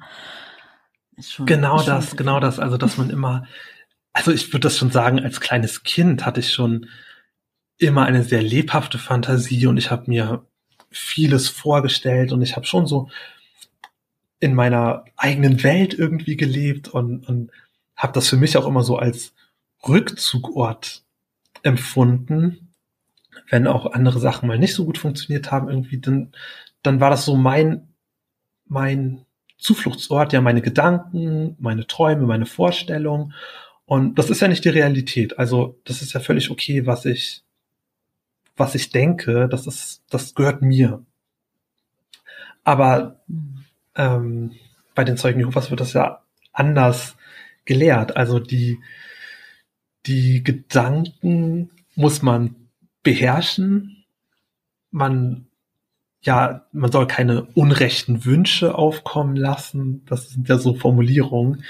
Schon, genau das, genau das. Also, dass man immer, also ich würde das schon sagen, als kleines Kind hatte ich schon immer eine sehr lebhafte Fantasie und ich habe mir vieles vorgestellt und ich habe schon so in meiner eigenen Welt irgendwie gelebt und, und habe das für mich auch immer so als Rückzugort empfunden, wenn auch andere Sachen mal nicht so gut funktioniert haben, irgendwie, dann dann war das so mein, mein Zufluchtsort, ja, meine Gedanken, meine Träume, meine Vorstellungen. Und das ist ja nicht die Realität. Also, das ist ja völlig okay, was ich, was ich denke, das ist, das gehört mir. Aber ähm, bei den Zeugen Jehovas wird das ja anders gelehrt. Also die, die Gedanken muss man beherrschen. Man ja, man soll keine unrechten Wünsche aufkommen lassen. Das sind ja so Formulierungen,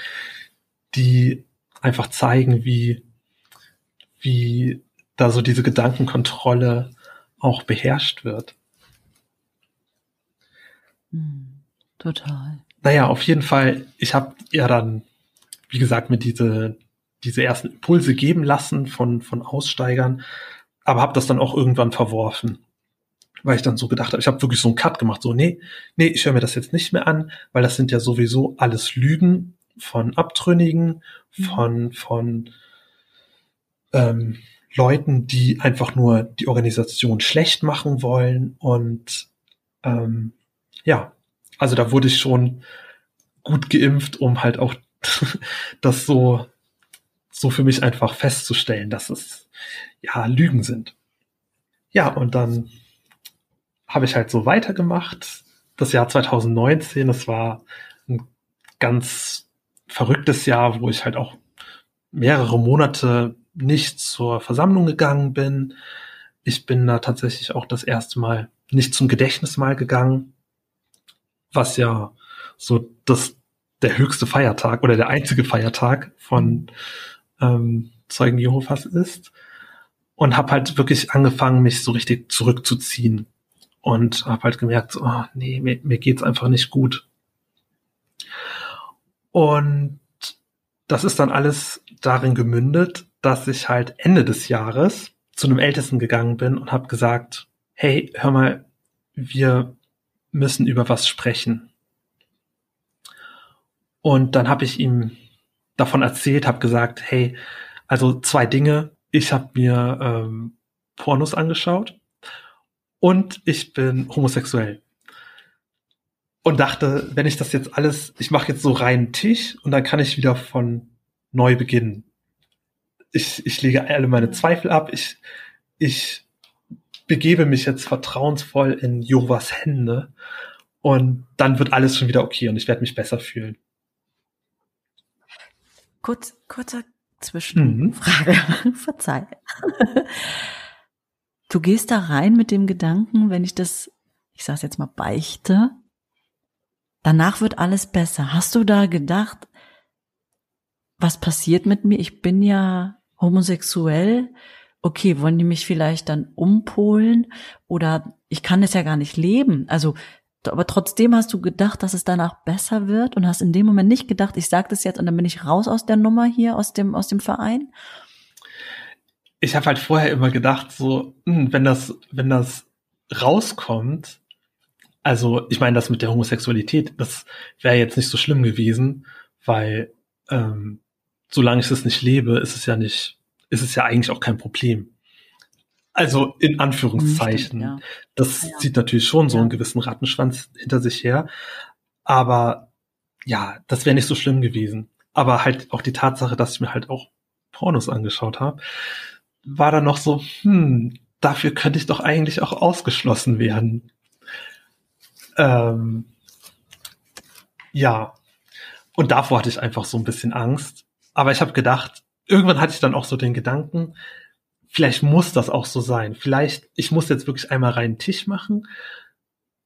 die einfach zeigen, wie, wie da so diese Gedankenkontrolle auch beherrscht wird. Hm, total. Naja, auf jeden Fall, ich habe ja dann, wie gesagt, mir diese, diese ersten Impulse geben lassen von, von Aussteigern, aber habe das dann auch irgendwann verworfen weil ich dann so gedacht habe, ich habe wirklich so einen Cut gemacht, so, nee, nee, ich höre mir das jetzt nicht mehr an, weil das sind ja sowieso alles Lügen von Abtrünnigen, mhm. von, von ähm, Leuten, die einfach nur die Organisation schlecht machen wollen. Und ähm, ja, also da wurde ich schon gut geimpft, um halt auch (laughs) das so, so für mich einfach festzustellen, dass es ja Lügen sind. Ja, und dann habe ich halt so weitergemacht. Das Jahr 2019, das war ein ganz verrücktes Jahr, wo ich halt auch mehrere Monate nicht zur Versammlung gegangen bin. Ich bin da tatsächlich auch das erste Mal nicht zum Gedächtnismal gegangen, was ja so das der höchste Feiertag oder der einzige Feiertag von ähm, Zeugen Jehovas ist und habe halt wirklich angefangen, mich so richtig zurückzuziehen und habe halt gemerkt, oh, nee, mir, mir geht's einfach nicht gut. Und das ist dann alles darin gemündet, dass ich halt Ende des Jahres zu einem Ältesten gegangen bin und habe gesagt, hey, hör mal, wir müssen über was sprechen. Und dann habe ich ihm davon erzählt, habe gesagt, hey, also zwei Dinge. Ich habe mir ähm, Pornos angeschaut und ich bin homosexuell. Und dachte, wenn ich das jetzt alles, ich mache jetzt so reinen Tisch und dann kann ich wieder von neu beginnen. Ich, ich lege alle meine Zweifel ab. Ich, ich begebe mich jetzt vertrauensvoll in Jehovas Hände und dann wird alles schon wieder okay und ich werde mich besser fühlen. Kurz, kurzer Zwischenfrage. Mhm. (laughs) Verzeih. Du gehst da rein mit dem Gedanken, wenn ich das, ich sag's jetzt mal, beichte, danach wird alles besser. Hast du da gedacht, was passiert mit mir? Ich bin ja homosexuell. Okay, wollen die mich vielleicht dann umpolen? Oder ich kann es ja gar nicht leben. Also aber trotzdem hast du gedacht, dass es danach besser wird und hast in dem Moment nicht gedacht, ich sage das jetzt und dann bin ich raus aus der Nummer hier, aus dem, aus dem Verein? Ich habe halt vorher immer gedacht, so, hm, wenn das, wenn das rauskommt, also ich meine, das mit der Homosexualität, das wäre jetzt nicht so schlimm gewesen, weil ähm, solange ich es nicht lebe, ist es ja nicht, ist es ja eigentlich auch kein Problem. Also in Anführungszeichen. Stimmt, ja. Das ja. zieht natürlich schon so einen gewissen Rattenschwanz hinter sich her. Aber ja, das wäre nicht so schlimm gewesen. Aber halt auch die Tatsache, dass ich mir halt auch Pornos angeschaut habe, war dann noch so, hm, dafür könnte ich doch eigentlich auch ausgeschlossen werden. Ähm, ja. Und davor hatte ich einfach so ein bisschen Angst. Aber ich habe gedacht, irgendwann hatte ich dann auch so den Gedanken, vielleicht muss das auch so sein. Vielleicht, ich muss jetzt wirklich einmal reinen Tisch machen.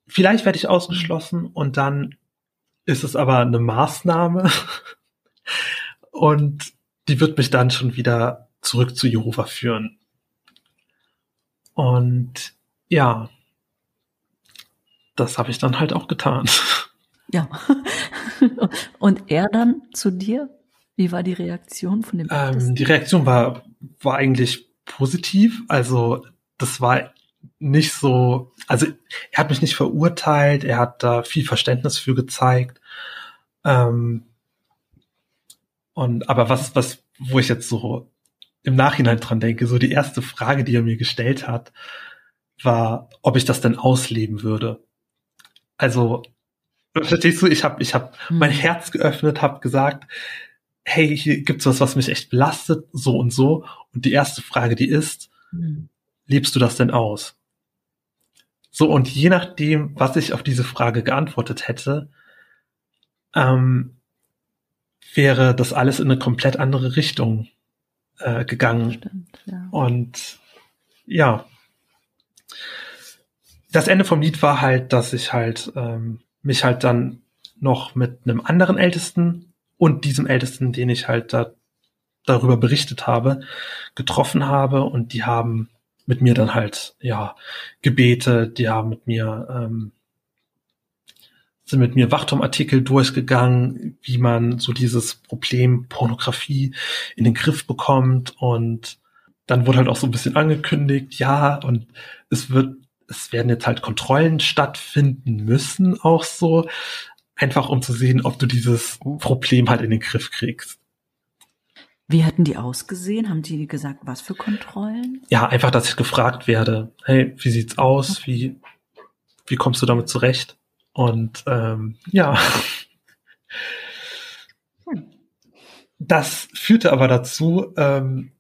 Vielleicht werde ich ausgeschlossen und dann ist es aber eine Maßnahme (laughs) und die wird mich dann schon wieder zurück zu Jehova führen. Und ja, das habe ich dann halt auch getan. (laughs) Ja. (laughs) Und er dann zu dir? Wie war die Reaktion von dem? Ähm, die Reaktion war war eigentlich positiv. Also das war nicht so, also er hat mich nicht verurteilt, er hat da viel Verständnis für gezeigt. Ähm, und aber was, was, wo ich jetzt so im Nachhinein dran denke, so die erste Frage, die er mir gestellt hat, war, ob ich das denn ausleben würde. Also, verstehst du, ich habe ich hab mhm. mein Herz geöffnet, habe gesagt, hey, hier gibt's was, was mich echt belastet, so und so. Und die erste Frage, die ist, mhm. lebst du das denn aus? So, und je nachdem, was ich auf diese Frage geantwortet hätte, ähm, wäre das alles in eine komplett andere Richtung äh, gegangen. Stimmt, ja. Und ja, das Ende vom Lied war halt, dass ich halt ähm, mich halt dann noch mit einem anderen Ältesten und diesem Ältesten, den ich halt da darüber berichtet habe, getroffen habe. Und die haben mit mir dann halt ja gebetet, die haben mit mir ähm, sind mit mir Wachturmartikel durchgegangen, wie man so dieses Problem Pornografie in den Griff bekommt. Und dann wurde halt auch so ein bisschen angekündigt, ja, und es wird, es werden jetzt halt Kontrollen stattfinden müssen, auch so einfach um zu sehen, ob du dieses Problem halt in den Griff kriegst. Wie hatten die ausgesehen? Haben die gesagt, was für Kontrollen? Ja, einfach, dass ich gefragt werde, hey, wie sieht's aus? Okay. Wie, wie kommst du damit zurecht? Und ähm, ja. Hm. Das führte aber dazu, ähm,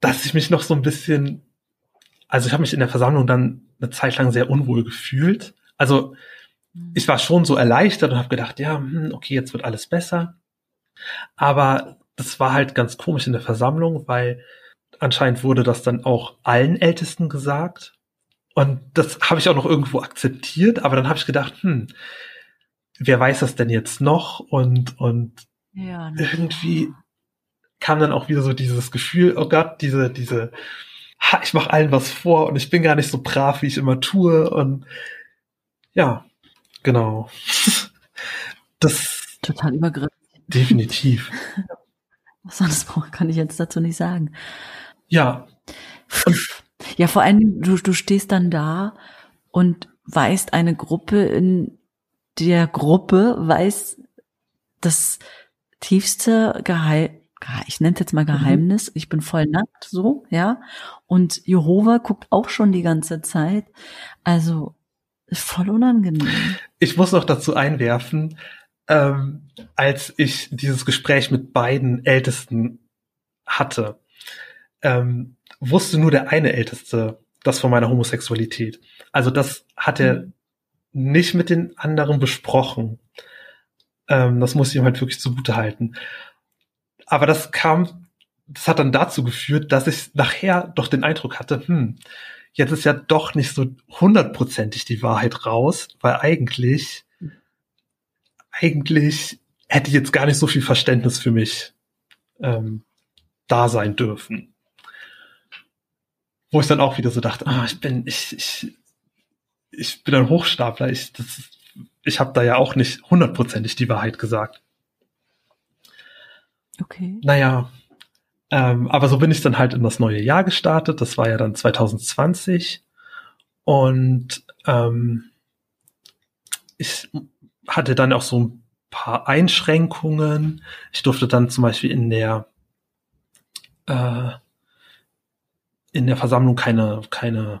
dass ich mich noch so ein bisschen, also ich habe mich in der Versammlung dann eine Zeit lang sehr unwohl gefühlt. Also. Ich war schon so erleichtert und habe gedacht, ja, hm, okay, jetzt wird alles besser. Aber das war halt ganz komisch in der Versammlung, weil anscheinend wurde das dann auch allen Ältesten gesagt. Und das habe ich auch noch irgendwo akzeptiert, aber dann habe ich gedacht, hm, wer weiß das denn jetzt noch? Und, und ja, irgendwie kam dann auch wieder so dieses Gefühl, oh Gott, diese, diese, ha, ich mache allen was vor und ich bin gar nicht so brav, wie ich immer tue. Und ja, genau. Das total übergriffig. Definitiv. (laughs) Was anderes kann ich jetzt dazu nicht sagen. Ja. Ja, vor allem, du, du stehst dann da und weißt eine Gruppe in der Gruppe weiß das tiefste Geheim, ich nenne es jetzt mal mhm. Geheimnis, ich bin voll nackt, so, ja. Und Jehova guckt auch schon die ganze Zeit. Also, voll unangenehm. Ich muss noch dazu einwerfen, ähm, als ich dieses Gespräch mit beiden Ältesten hatte, ähm, wusste nur der eine Älteste das von meiner Homosexualität. Also das hat er mhm. nicht mit den anderen besprochen. Ähm, das muss ich ihm halt wirklich zugute halten. Aber das kam, das hat dann dazu geführt, dass ich nachher doch den Eindruck hatte, hm, jetzt ist ja doch nicht so hundertprozentig die Wahrheit raus, weil eigentlich, eigentlich hätte ich jetzt gar nicht so viel Verständnis für mich ähm, da sein dürfen. Wo ich dann auch wieder so dachte, ah, ich bin, ich, ich, ich bin ein Hochstapler, ich, das, ich habe da ja auch nicht hundertprozentig die Wahrheit gesagt. Okay. Naja, ähm, aber so bin ich dann halt in das neue Jahr gestartet. Das war ja dann 2020. Und ähm, ich hatte dann auch so ein paar Einschränkungen. Ich durfte dann zum Beispiel in der äh, in der Versammlung keine keine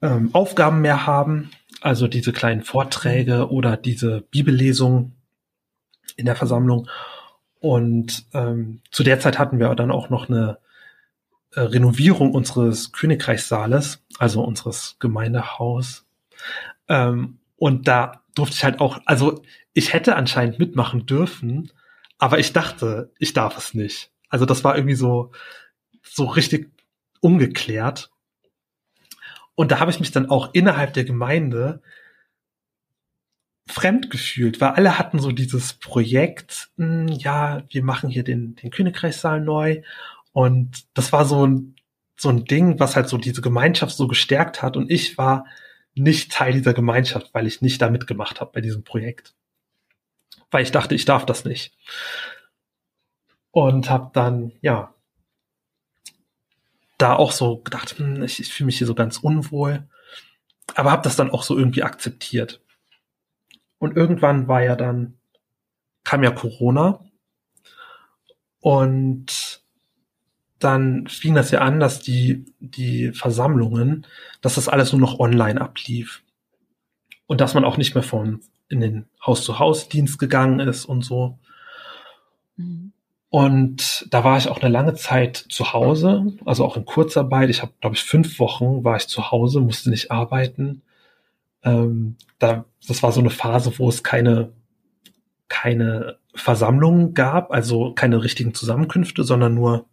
ähm, Aufgaben mehr haben. Also diese kleinen Vorträge oder diese Bibellesung in der Versammlung. Und ähm, zu der Zeit hatten wir dann auch noch eine äh, Renovierung unseres Königreichssaales, also unseres Gemeindehaus. Ähm, und da durfte ich halt auch, also ich hätte anscheinend mitmachen dürfen, aber ich dachte, ich darf es nicht. Also das war irgendwie so, so richtig ungeklärt. Und da habe ich mich dann auch innerhalb der Gemeinde fremd gefühlt, weil alle hatten so dieses Projekt, mh, hm, ja, wir machen hier den, den Königreichssaal neu. Und das war so ein, so ein Ding, was halt so diese Gemeinschaft so gestärkt hat. Und ich war nicht Teil dieser Gemeinschaft, weil ich nicht da mitgemacht habe bei diesem Projekt. Weil ich dachte, ich darf das nicht. Und habe dann, ja, da auch so gedacht, hm, ich, ich fühle mich hier so ganz unwohl. Aber habe das dann auch so irgendwie akzeptiert. Und irgendwann war ja dann, kam ja Corona. Und dann fing das ja an, dass die, die Versammlungen, dass das alles nur noch online ablief. Und dass man auch nicht mehr von in den Haus-zu-Haus-Dienst gegangen ist und so. Mhm. Und da war ich auch eine lange Zeit zu Hause, also auch in Kurzarbeit. Ich habe, glaube ich, fünf Wochen war ich zu Hause, musste nicht arbeiten. Ähm, da, das war so eine Phase, wo es keine, keine Versammlungen gab, also keine richtigen Zusammenkünfte, sondern nur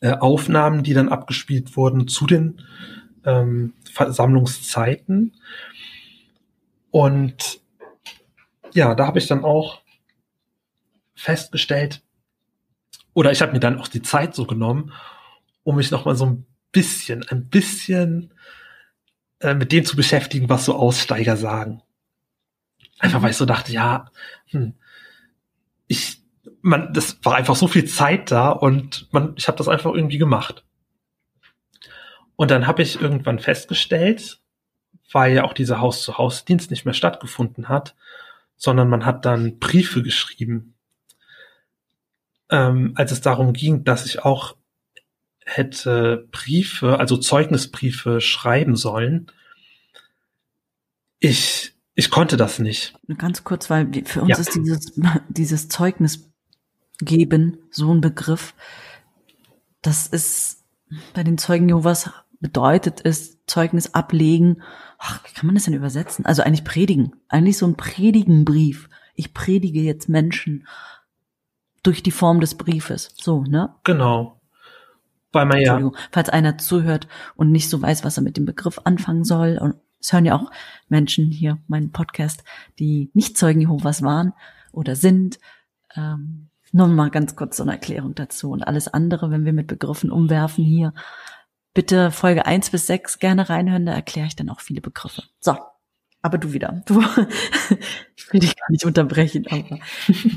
äh, Aufnahmen, die dann abgespielt wurden zu den ähm, Versammlungszeiten. Und ja, da habe ich dann auch festgestellt, oder ich habe mir dann auch die Zeit so genommen, um mich noch mal so ein bisschen, ein bisschen äh, mit dem zu beschäftigen, was so Aussteiger sagen. Einfach weil ich so dachte, ja, hm, ich, man, das war einfach so viel Zeit da und man, ich habe das einfach irgendwie gemacht. Und dann habe ich irgendwann festgestellt, weil ja auch dieser Haus-zu-Haus-Dienst nicht mehr stattgefunden hat, sondern man hat dann Briefe geschrieben. Ähm, als es darum ging, dass ich auch hätte Briefe, also Zeugnisbriefe schreiben sollen. Ich, ich konnte das nicht. Ganz kurz, weil für uns ja. ist dieses, (laughs) dieses Zeugnis geben so ein Begriff. Das ist bei den Zeugen Jehovas bedeutet es Zeugnis ablegen. Ach, wie kann man das denn übersetzen? Also eigentlich predigen. Eigentlich so ein Predigenbrief. Ich predige jetzt Menschen durch die Form des Briefes. So, ne? Genau. Weil man ja. Falls einer zuhört und nicht so weiß, was er mit dem Begriff anfangen soll. Und es hören ja auch Menschen hier meinen Podcast, die nicht Zeugen Jehovas waren oder sind. Ähm, nur mal ganz kurz so eine Erklärung dazu. Und alles andere, wenn wir mit Begriffen umwerfen hier, bitte Folge eins bis sechs gerne reinhören, da erkläre ich dann auch viele Begriffe. So, aber du wieder. Du, (laughs) ich will dich gar nicht unterbrechen, aber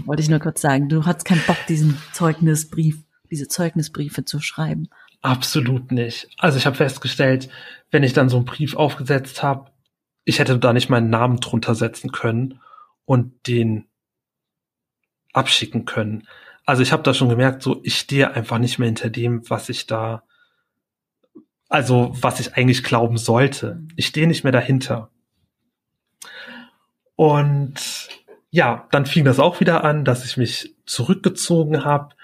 wollte ich nur kurz sagen, du hattest keinen Bock, diesen Zeugnisbrief, diese Zeugnisbriefe zu schreiben. Absolut nicht. Also ich habe festgestellt, wenn ich dann so einen Brief aufgesetzt habe, ich hätte da nicht meinen Namen drunter setzen können und den abschicken können. Also ich habe da schon gemerkt, so ich stehe einfach nicht mehr hinter dem, was ich da, also was ich eigentlich glauben sollte. Ich stehe nicht mehr dahinter. Und ja, dann fing das auch wieder an, dass ich mich zurückgezogen habe.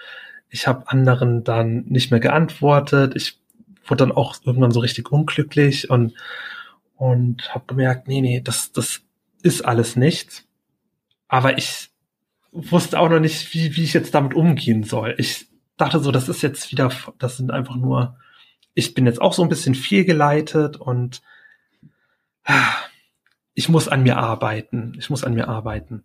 Ich habe anderen dann nicht mehr geantwortet. Ich wurde dann auch irgendwann so richtig unglücklich und und habe gemerkt, nee, nee, das das ist alles nichts. Aber ich wusste auch noch nicht, wie wie ich jetzt damit umgehen soll. Ich dachte so, das ist jetzt wieder, das sind einfach nur, ich bin jetzt auch so ein bisschen fehlgeleitet und ah, ich muss an mir arbeiten, ich muss an mir arbeiten.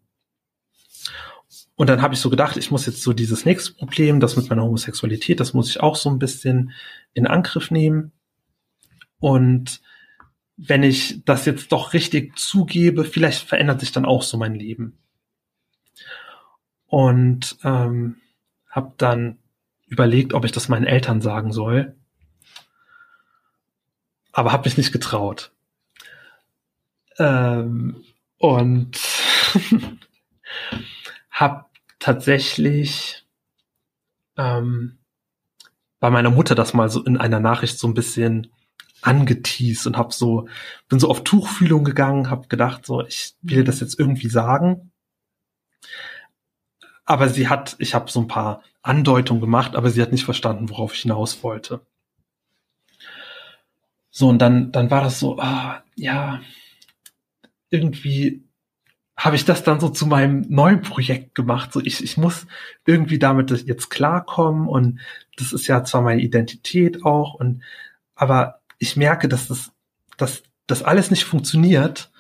Und dann habe ich so gedacht, ich muss jetzt so dieses nächste Problem, das mit meiner Homosexualität, das muss ich auch so ein bisschen in Angriff nehmen. Und wenn ich das jetzt doch richtig zugebe, vielleicht verändert sich dann auch so mein Leben. Und ähm, habe dann überlegt, ob ich das meinen Eltern sagen soll, aber habe mich nicht getraut. Ähm, und (laughs) habe tatsächlich ähm, bei meiner Mutter das mal so in einer Nachricht so ein bisschen angeteased und habe so bin so auf Tuchfühlung gegangen, habe gedacht so ich will das jetzt irgendwie sagen. Aber sie hat, ich habe so ein paar Andeutungen gemacht, aber sie hat nicht verstanden, worauf ich hinaus wollte. So und dann dann war das so, ah, ja, irgendwie habe ich das dann so zu meinem neuen Projekt gemacht. So ich, ich muss irgendwie damit jetzt klarkommen und das ist ja zwar meine Identität auch und aber ich merke, dass das, dass das alles nicht funktioniert,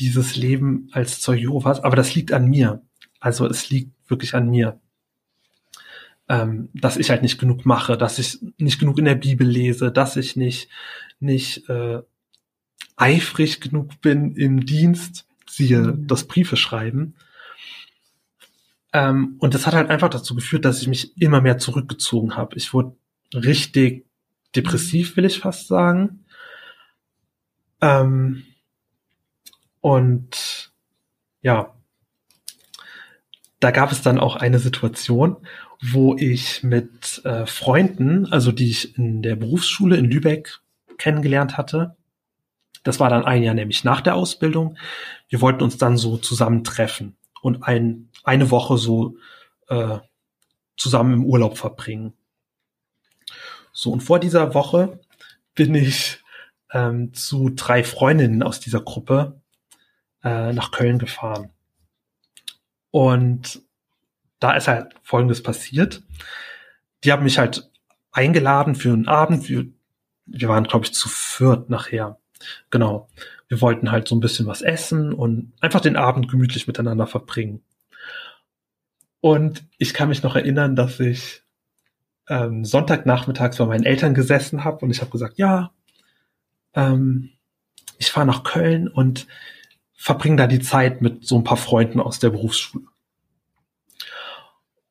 dieses Leben als Zeuge Jehovas, aber das liegt an mir. Also es liegt wirklich an mir. Ähm, dass ich halt nicht genug mache, dass ich nicht genug in der Bibel lese, dass ich nicht, nicht äh, eifrig genug bin im Dienst, siehe mhm. das Briefe schreiben. Ähm, und das hat halt einfach dazu geführt, dass ich mich immer mehr zurückgezogen habe. Ich wurde richtig depressiv, will ich fast sagen. Ähm, und ja, da gab es dann auch eine Situation, wo ich mit äh, Freunden, also die ich in der Berufsschule in Lübeck kennengelernt hatte, das war dann ein Jahr nämlich nach der Ausbildung. Wir wollten uns dann so zusammentreffen und ein, eine Woche so äh, zusammen im Urlaub verbringen. So, und vor dieser Woche bin ich ähm, zu drei Freundinnen aus dieser Gruppe äh, nach Köln gefahren. Und da ist halt Folgendes passiert. Die haben mich halt eingeladen für einen Abend. Wir, wir waren, glaube ich, zu viert nachher. Genau. Wir wollten halt so ein bisschen was essen und einfach den Abend gemütlich miteinander verbringen. Und ich kann mich noch erinnern, dass ich ähm, Sonntagnachmittags bei meinen Eltern gesessen habe und ich habe gesagt, ja, ähm, ich fahre nach Köln und verbringe da die Zeit mit so ein paar Freunden aus der Berufsschule.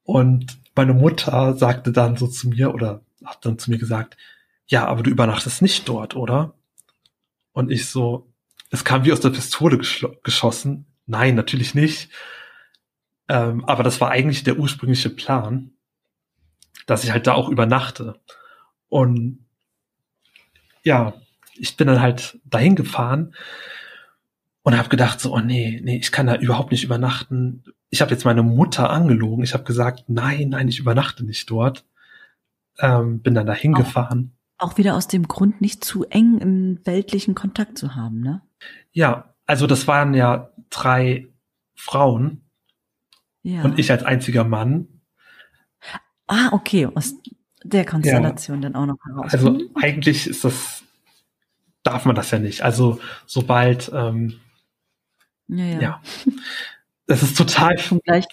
Und meine Mutter sagte dann so zu mir oder hat dann zu mir gesagt, ja, aber du übernachtest nicht dort, oder? Und ich so, es kam wie aus der Pistole geschossen. Nein, natürlich nicht. Ähm, aber das war eigentlich der ursprüngliche Plan, dass ich halt da auch übernachte. Und ja, ich bin dann halt dahin gefahren und habe gedacht so, oh nee, nee, ich kann da überhaupt nicht übernachten. Ich habe jetzt meine Mutter angelogen. Ich habe gesagt, nein, nein, ich übernachte nicht dort. Ähm, bin dann dahin gefahren. Auch wieder aus dem Grund, nicht zu eng im weltlichen Kontakt zu haben, ne? Ja, also das waren ja drei Frauen ja. und ich als einziger Mann. Ah, okay, aus der Konstellation ja. dann auch noch heraus. Also mhm. eigentlich ist das, darf man das ja nicht. Also sobald, ähm, ja, ja. ja. Das ist total. Schon gleich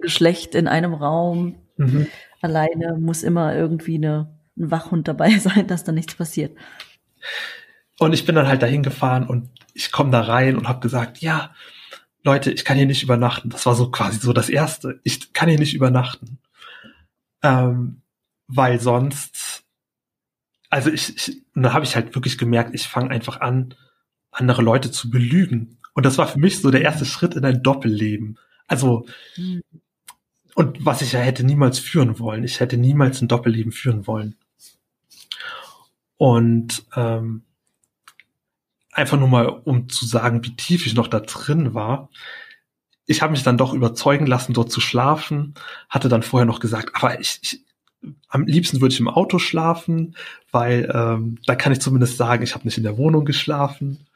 Geschlecht in einem Raum. Mhm. Alleine muss immer irgendwie eine, ein Wachhund dabei (laughs) sein, dass da nichts passiert. Und ich bin dann halt dahin gefahren und ich komme da rein und habe gesagt, ja, Leute, ich kann hier nicht übernachten. Das war so quasi so das Erste. Ich kann hier nicht übernachten. Ähm, weil sonst, also ich, ich und da habe ich halt wirklich gemerkt, ich fange einfach an, andere Leute zu belügen. Und das war für mich so der erste Schritt in ein Doppelleben. Also, mhm. und was ich ja hätte niemals führen wollen. Ich hätte niemals ein Doppelleben führen wollen. Und ähm, einfach nur mal, um zu sagen, wie tief ich noch da drin war. Ich habe mich dann doch überzeugen lassen, dort zu schlafen, hatte dann vorher noch gesagt, aber ich, ich am liebsten würde ich im Auto schlafen, weil ähm, da kann ich zumindest sagen, ich habe nicht in der Wohnung geschlafen.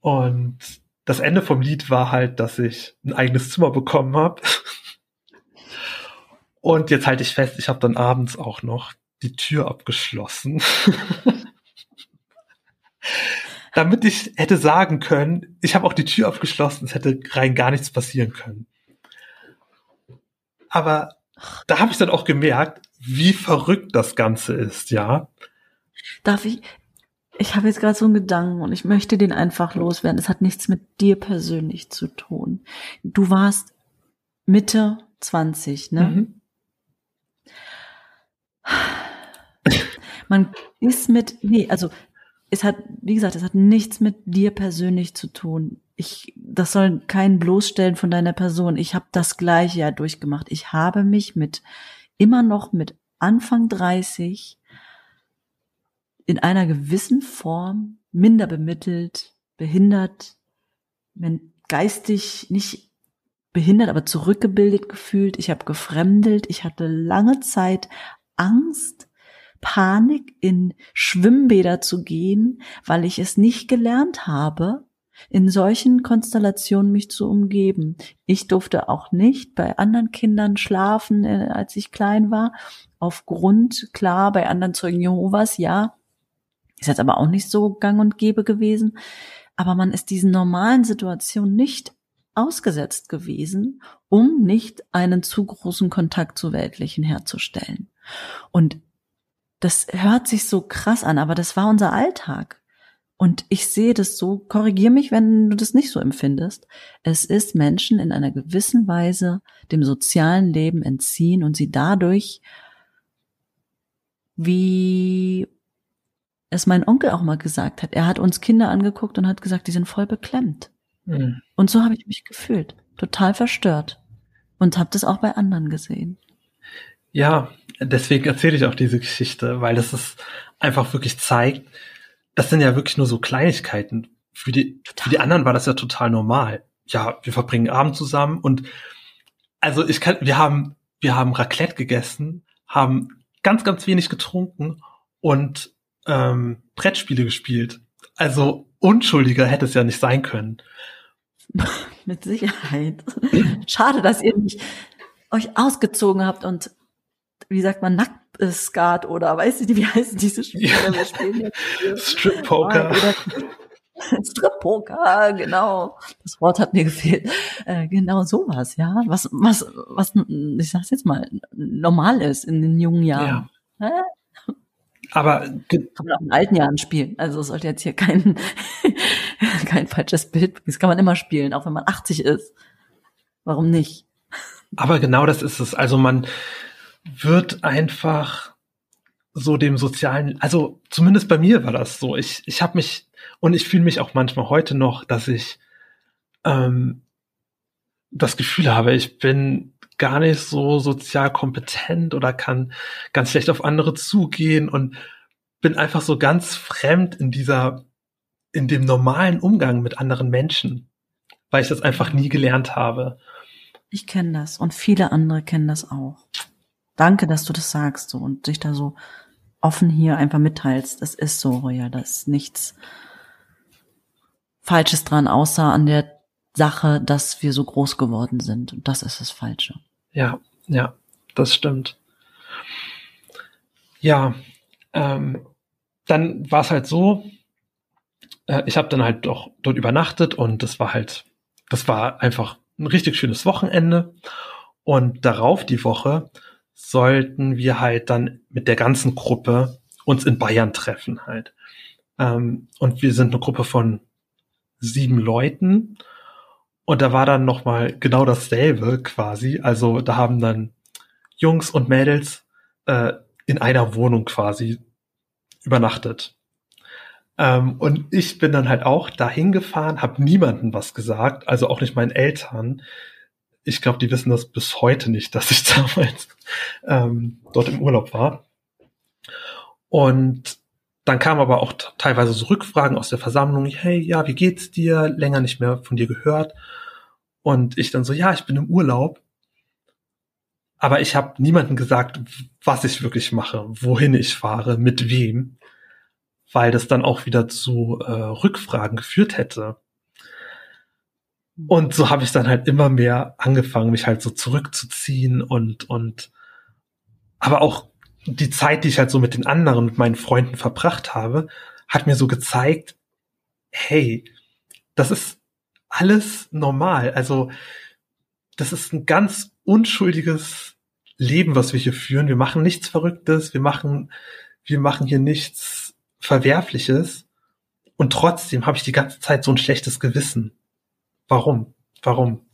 Und das Ende vom Lied war halt, dass ich ein eigenes Zimmer bekommen habe. Und jetzt halte ich fest, ich habe dann abends auch noch die Tür abgeschlossen. (laughs) Damit ich hätte sagen können, ich habe auch die Tür abgeschlossen, es hätte rein gar nichts passieren können. Aber da habe ich dann auch gemerkt, wie verrückt das Ganze ist, ja. Darf ich? Ich habe jetzt gerade so einen Gedanken und ich möchte den einfach loswerden. Es hat nichts mit dir persönlich zu tun. Du warst Mitte 20, ne? Mhm. Man ist mit, nee, also es hat, wie gesagt, es hat nichts mit dir persönlich zu tun. Ich, das soll kein bloßstellen von deiner Person. Ich habe das gleiche ja durchgemacht. Ich habe mich mit immer noch mit Anfang 30 in einer gewissen Form minder bemittelt, behindert, geistig nicht behindert, aber zurückgebildet gefühlt. Ich habe gefremdelt. Ich hatte lange Zeit Angst, Panik, in Schwimmbäder zu gehen, weil ich es nicht gelernt habe, in solchen Konstellationen mich zu umgeben. Ich durfte auch nicht bei anderen Kindern schlafen, äh, als ich klein war. Aufgrund, klar, bei anderen Zeugen Jehovas, ja. Ist jetzt aber auch nicht so gang und gäbe gewesen. Aber man ist diesen normalen Situationen nicht ausgesetzt gewesen, um nicht einen zu großen Kontakt zu Weltlichen herzustellen. Und das hört sich so krass an, aber das war unser Alltag. Und ich sehe das so, korrigier mich, wenn du das nicht so empfindest. Es ist Menschen in einer gewissen Weise dem sozialen Leben entziehen und sie dadurch, wie es mein Onkel auch mal gesagt hat, er hat uns Kinder angeguckt und hat gesagt, die sind voll beklemmt. Mhm. Und so habe ich mich gefühlt, total verstört und habe das auch bei anderen gesehen. Ja, deswegen erzähle ich auch diese Geschichte, weil das ist einfach wirklich zeigt, das sind ja wirklich nur so Kleinigkeiten. Für die, für die anderen war das ja total normal. Ja, wir verbringen Abend zusammen und also ich kann, wir haben, wir haben Raclette gegessen, haben ganz, ganz wenig getrunken und ähm, Brettspiele gespielt. Also unschuldiger hätte es ja nicht sein können. (laughs) Mit Sicherheit. Schade, dass ihr nicht euch ausgezogen habt und wie sagt man, Nacktskat oder weißt du, wie heißen diese Spiele? Ja. Wir spielen jetzt Strip Poker. Strip Poker, genau. Das Wort hat mir gefehlt. Äh, genau sowas, ja. Was, was, was, ich sag's jetzt mal, normal ist in den jungen Jahren. Ja. Hä? Aber kann man auch in alten Jahren spielen. Also es sollte jetzt hier kein, (laughs) kein falsches Bild. Das kann man immer spielen, auch wenn man 80 ist. Warum nicht? Aber genau das ist es. Also man, wird einfach so dem sozialen, also zumindest bei mir war das so. Ich, ich habe mich und ich fühle mich auch manchmal heute noch, dass ich ähm, das Gefühl habe, ich bin gar nicht so sozial kompetent oder kann ganz schlecht auf andere zugehen und bin einfach so ganz fremd in dieser, in dem normalen Umgang mit anderen Menschen, weil ich das einfach nie gelernt habe. Ich kenne das und viele andere kennen das auch. Danke, dass du das sagst so, und dich da so offen hier einfach mitteilst. Das ist so, Roya, da ist nichts Falsches dran, außer an der Sache, dass wir so groß geworden sind. Und das ist das Falsche. Ja, ja. das stimmt. Ja, ähm, dann war es halt so, äh, ich habe dann halt doch dort übernachtet und das war halt, das war einfach ein richtig schönes Wochenende. Und darauf die Woche sollten wir halt dann mit der ganzen Gruppe uns in Bayern treffen halt. Ähm, und wir sind eine Gruppe von sieben Leuten. Und da war dann nochmal genau dasselbe quasi. Also da haben dann Jungs und Mädels äh, in einer Wohnung quasi übernachtet. Ähm, und ich bin dann halt auch dahin gefahren, habe niemandem was gesagt, also auch nicht meinen Eltern. Ich glaube, die wissen das bis heute nicht, (laughs) dass ich damals ähm, dort im Urlaub war. Und dann kamen aber auch teilweise so Rückfragen aus der Versammlung, hey, ja, wie geht's dir? Länger nicht mehr von dir gehört. Und ich dann so, ja, ich bin im Urlaub. Aber ich habe niemandem gesagt, was ich wirklich mache, wohin ich fahre, mit wem weil das dann auch wieder zu äh, Rückfragen geführt hätte. Und so habe ich dann halt immer mehr angefangen, mich halt so zurückzuziehen und, und, aber auch die Zeit, die ich halt so mit den anderen, mit meinen Freunden verbracht habe, hat mir so gezeigt, hey, das ist alles normal. Also, das ist ein ganz unschuldiges Leben, was wir hier führen. Wir machen nichts Verrücktes. Wir machen, wir machen hier nichts Verwerfliches und trotzdem habe ich die ganze Zeit so ein schlechtes Gewissen. Warum? Warum?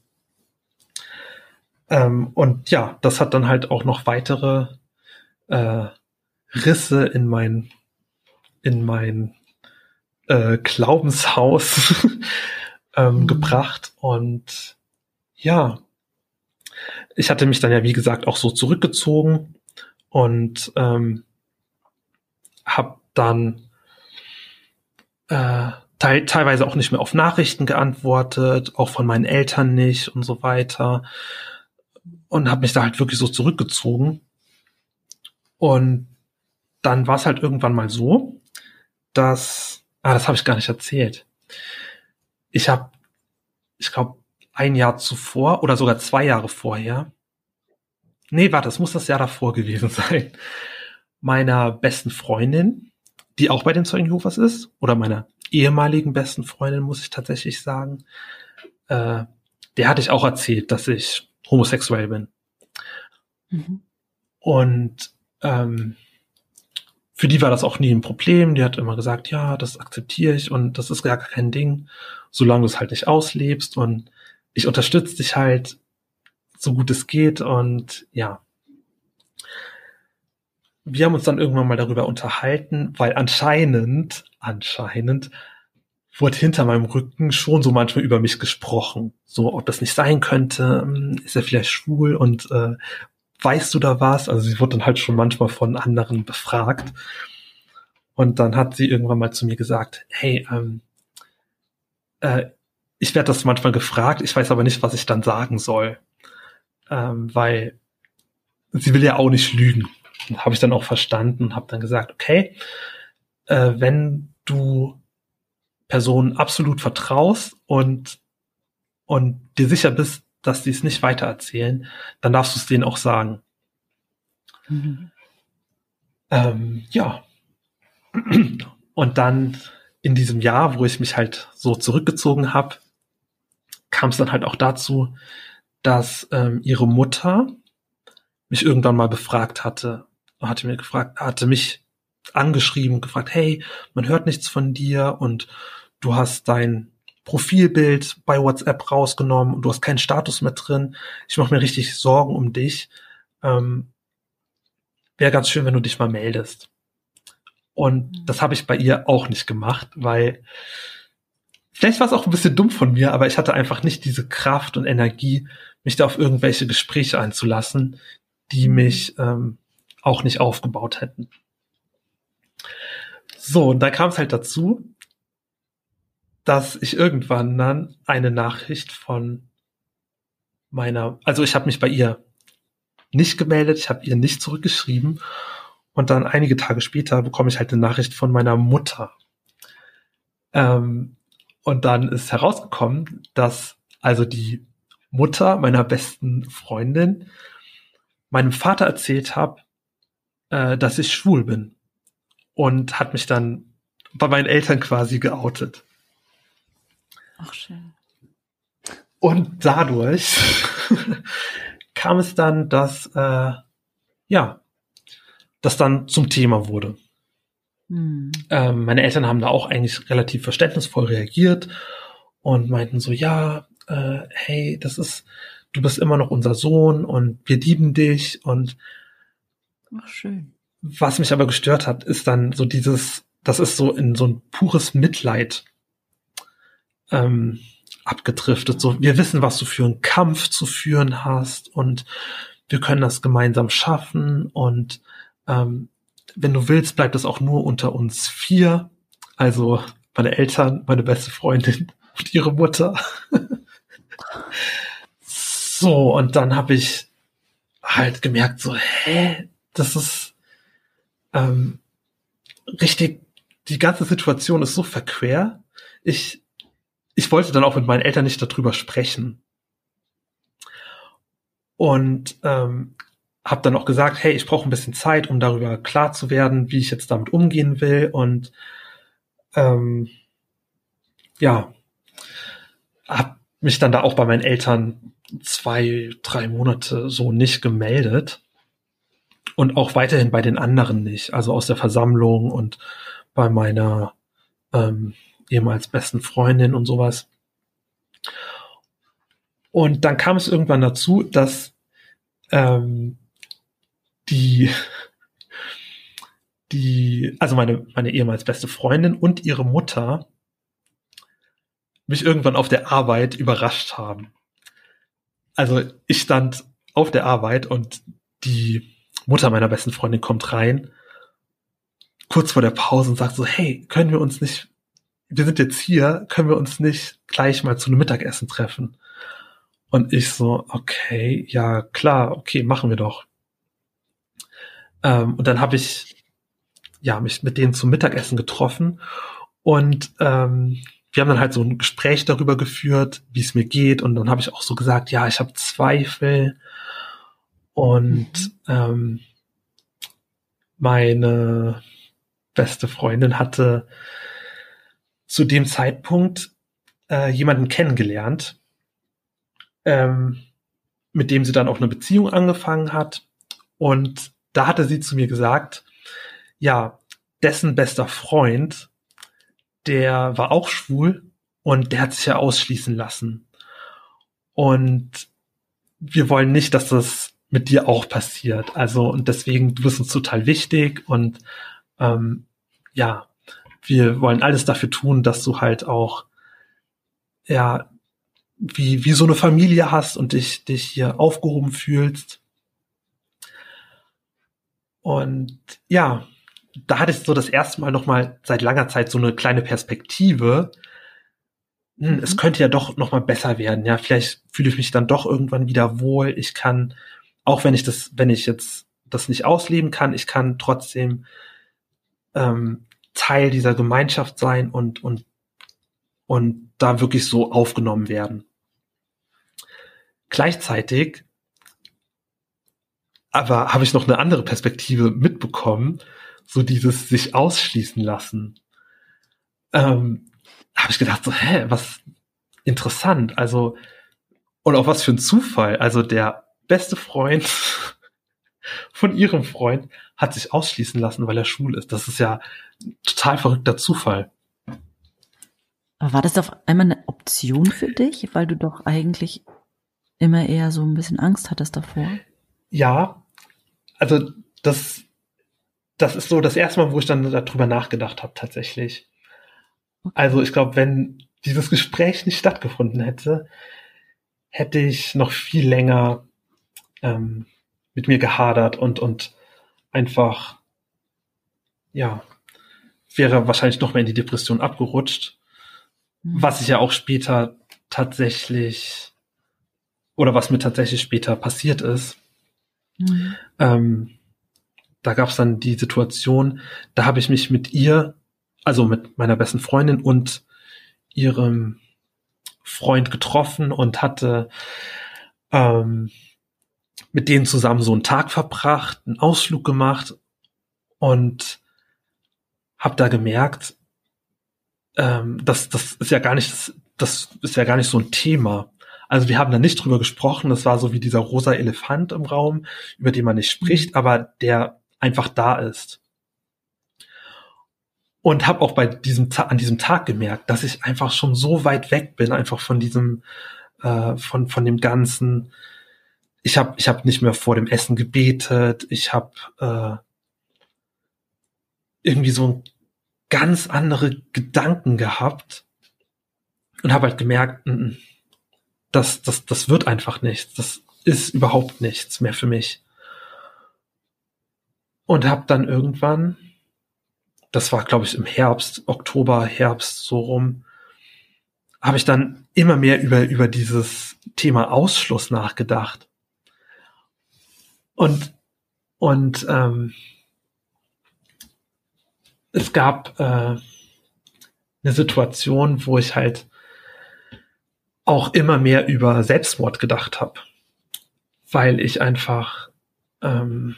Ähm, und ja, das hat dann halt auch noch weitere äh, Risse in mein in mein äh, Glaubenshaus (laughs) ähm, mhm. gebracht und ja, ich hatte mich dann ja wie gesagt auch so zurückgezogen und ähm, habe dann äh, te teilweise auch nicht mehr auf Nachrichten geantwortet, auch von meinen Eltern nicht und so weiter. Und habe mich da halt wirklich so zurückgezogen. Und dann war es halt irgendwann mal so, dass, ah, das habe ich gar nicht erzählt. Ich habe, ich glaube, ein Jahr zuvor oder sogar zwei Jahre vorher, nee, warte, das muss das Jahr davor gewesen (laughs) sein, meiner besten Freundin, die auch bei den Zeugen Jehovas ist, oder meiner ehemaligen besten Freundin, muss ich tatsächlich sagen, äh, der hatte ich auch erzählt, dass ich homosexuell bin. Mhm. Und ähm, für die war das auch nie ein Problem. Die hat immer gesagt, ja, das akzeptiere ich und das ist gar kein Ding, solange du es halt nicht auslebst und ich unterstütze dich halt so gut es geht und ja, wir haben uns dann irgendwann mal darüber unterhalten, weil anscheinend, anscheinend wurde hinter meinem Rücken schon so manchmal über mich gesprochen. So, ob das nicht sein könnte, hm, ist er vielleicht schwul und äh, weißt du da was? Also sie wurde dann halt schon manchmal von anderen befragt. Und dann hat sie irgendwann mal zu mir gesagt, hey, ähm, äh, ich werde das manchmal gefragt, ich weiß aber nicht, was ich dann sagen soll. Ähm, weil sie will ja auch nicht lügen habe ich dann auch verstanden und habe dann gesagt, okay, äh, wenn du Personen absolut vertraust und und dir sicher bist, dass die es nicht weitererzählen, dann darfst du es denen auch sagen. Mhm. Ähm, ja. Und dann in diesem Jahr, wo ich mich halt so zurückgezogen habe, kam es dann halt auch dazu, dass ähm, ihre Mutter mich irgendwann mal befragt hatte, hatte mir gefragt, hatte mich angeschrieben und gefragt, hey, man hört nichts von dir und du hast dein Profilbild bei WhatsApp rausgenommen und du hast keinen Status mehr drin. Ich mache mir richtig Sorgen um dich. Ähm, Wäre ganz schön, wenn du dich mal meldest. Und mhm. das habe ich bei ihr auch nicht gemacht, weil vielleicht war es auch ein bisschen dumm von mir, aber ich hatte einfach nicht diese Kraft und Energie, mich da auf irgendwelche Gespräche einzulassen, die mhm. mich ähm, auch nicht aufgebaut hätten. So, und da kam es halt dazu, dass ich irgendwann dann eine Nachricht von meiner, also ich habe mich bei ihr nicht gemeldet, ich habe ihr nicht zurückgeschrieben und dann einige Tage später bekomme ich halt eine Nachricht von meiner Mutter. Ähm, und dann ist herausgekommen, dass also die Mutter meiner besten Freundin meinem Vater erzählt habe, äh, dass ich schwul bin und hat mich dann bei meinen Eltern quasi geoutet. Ach schön. Und dadurch (laughs) kam es dann, dass äh, ja, das dann zum Thema wurde. Hm. Ähm, meine Eltern haben da auch eigentlich relativ verständnisvoll reagiert und meinten so, ja, äh, hey, das ist, du bist immer noch unser Sohn und wir lieben dich und Ach, schön. Was mich aber gestört hat, ist dann so dieses, das ist so in so ein pures Mitleid ähm, abgedriftet. So, wir wissen, was du für einen Kampf zu führen hast und wir können das gemeinsam schaffen und ähm, wenn du willst, bleibt das auch nur unter uns vier. Also meine Eltern, meine beste Freundin (laughs) und ihre Mutter. (laughs) so, und dann habe ich halt gemerkt, so, hä, das ist ähm, richtig, die ganze Situation ist so verquer. Ich, ich wollte dann auch mit meinen Eltern nicht darüber sprechen. Und ähm, habe dann auch gesagt, hey, ich brauche ein bisschen Zeit, um darüber klar zu werden, wie ich jetzt damit umgehen will. Und ähm, ja, habe mich dann da auch bei meinen Eltern zwei, drei Monate so nicht gemeldet. Und auch weiterhin bei den anderen nicht, also aus der Versammlung und bei meiner ähm, ehemals besten Freundin und sowas. Und dann kam es irgendwann dazu, dass ähm, die, die, also meine, meine ehemals beste Freundin und ihre Mutter mich irgendwann auf der Arbeit überrascht haben. Also ich stand auf der Arbeit und die Mutter meiner besten Freundin kommt rein, kurz vor der Pause und sagt so, hey, können wir uns nicht, wir sind jetzt hier, können wir uns nicht gleich mal zu einem Mittagessen treffen? Und ich so, okay, ja klar, okay, machen wir doch. Ähm, und dann habe ich ja mich mit denen zum Mittagessen getroffen und ähm, wir haben dann halt so ein Gespräch darüber geführt, wie es mir geht und dann habe ich auch so gesagt, ja, ich habe Zweifel und mhm. ähm, meine beste Freundin hatte zu dem Zeitpunkt äh, jemanden kennengelernt, ähm, mit dem sie dann auch eine Beziehung angefangen hat und da hatte sie zu mir gesagt, ja, dessen bester Freund, der war auch schwul und der hat sich ja ausschließen lassen. Und wir wollen nicht, dass das mit dir auch passiert. Also, und deswegen, du bist uns total wichtig und ähm, ja, wir wollen alles dafür tun, dass du halt auch ja wie, wie so eine Familie hast und dich, dich hier aufgehoben fühlst. Und ja, da hatte ich so das erste Mal nochmal seit langer Zeit so eine kleine Perspektive. Hm, es mhm. könnte ja doch nochmal besser werden. Ja, vielleicht fühle ich mich dann doch irgendwann wieder wohl. Ich kann, auch wenn ich das, wenn ich jetzt das nicht ausleben kann, ich kann trotzdem ähm, Teil dieser Gemeinschaft sein und, und, und da wirklich so aufgenommen werden. Gleichzeitig aber habe ich noch eine andere Perspektive mitbekommen, so dieses sich ausschließen lassen. Ähm, habe ich gedacht, so, hä, was interessant, also, und auch was für ein Zufall. Also der beste Freund (laughs) von ihrem Freund hat sich ausschließen lassen, weil er schwul ist. Das ist ja total verrückter Zufall. Aber war das auf einmal eine Option für dich, weil du doch eigentlich immer eher so ein bisschen Angst hattest davor? Ja, also das, das ist so das erste Mal, wo ich dann darüber nachgedacht habe, tatsächlich. Also ich glaube, wenn dieses Gespräch nicht stattgefunden hätte, hätte ich noch viel länger ähm, mit mir gehadert und, und einfach, ja, wäre wahrscheinlich noch mehr in die Depression abgerutscht. Mhm. Was ich ja auch später tatsächlich, oder was mir tatsächlich später passiert ist. Mhm. Ähm, da gab es dann die Situation, da habe ich mich mit ihr, also mit meiner besten Freundin und ihrem Freund getroffen und hatte ähm, mit denen zusammen so einen Tag verbracht, einen Ausflug gemacht und habe da gemerkt, ähm, das, das ist ja gar nicht, das, das ist ja gar nicht so ein Thema. Also wir haben da nicht drüber gesprochen. Das war so wie dieser rosa Elefant im Raum, über den man nicht spricht, mhm. aber der einfach da ist. Und habe auch bei diesem an diesem Tag gemerkt, dass ich einfach schon so weit weg bin, einfach von diesem, äh, von von dem ganzen. Ich habe ich habe nicht mehr vor dem Essen gebetet. Ich habe äh, irgendwie so ganz andere Gedanken gehabt und habe halt gemerkt, n mm, mm, das, das, das wird einfach nichts. Das ist überhaupt nichts mehr für mich. Und habe dann irgendwann, das war glaube ich im Herbst, Oktober, Herbst so rum, habe ich dann immer mehr über, über dieses Thema Ausschluss nachgedacht. Und, und ähm, es gab äh, eine Situation, wo ich halt auch immer mehr über Selbstmord gedacht habe, weil ich einfach ähm,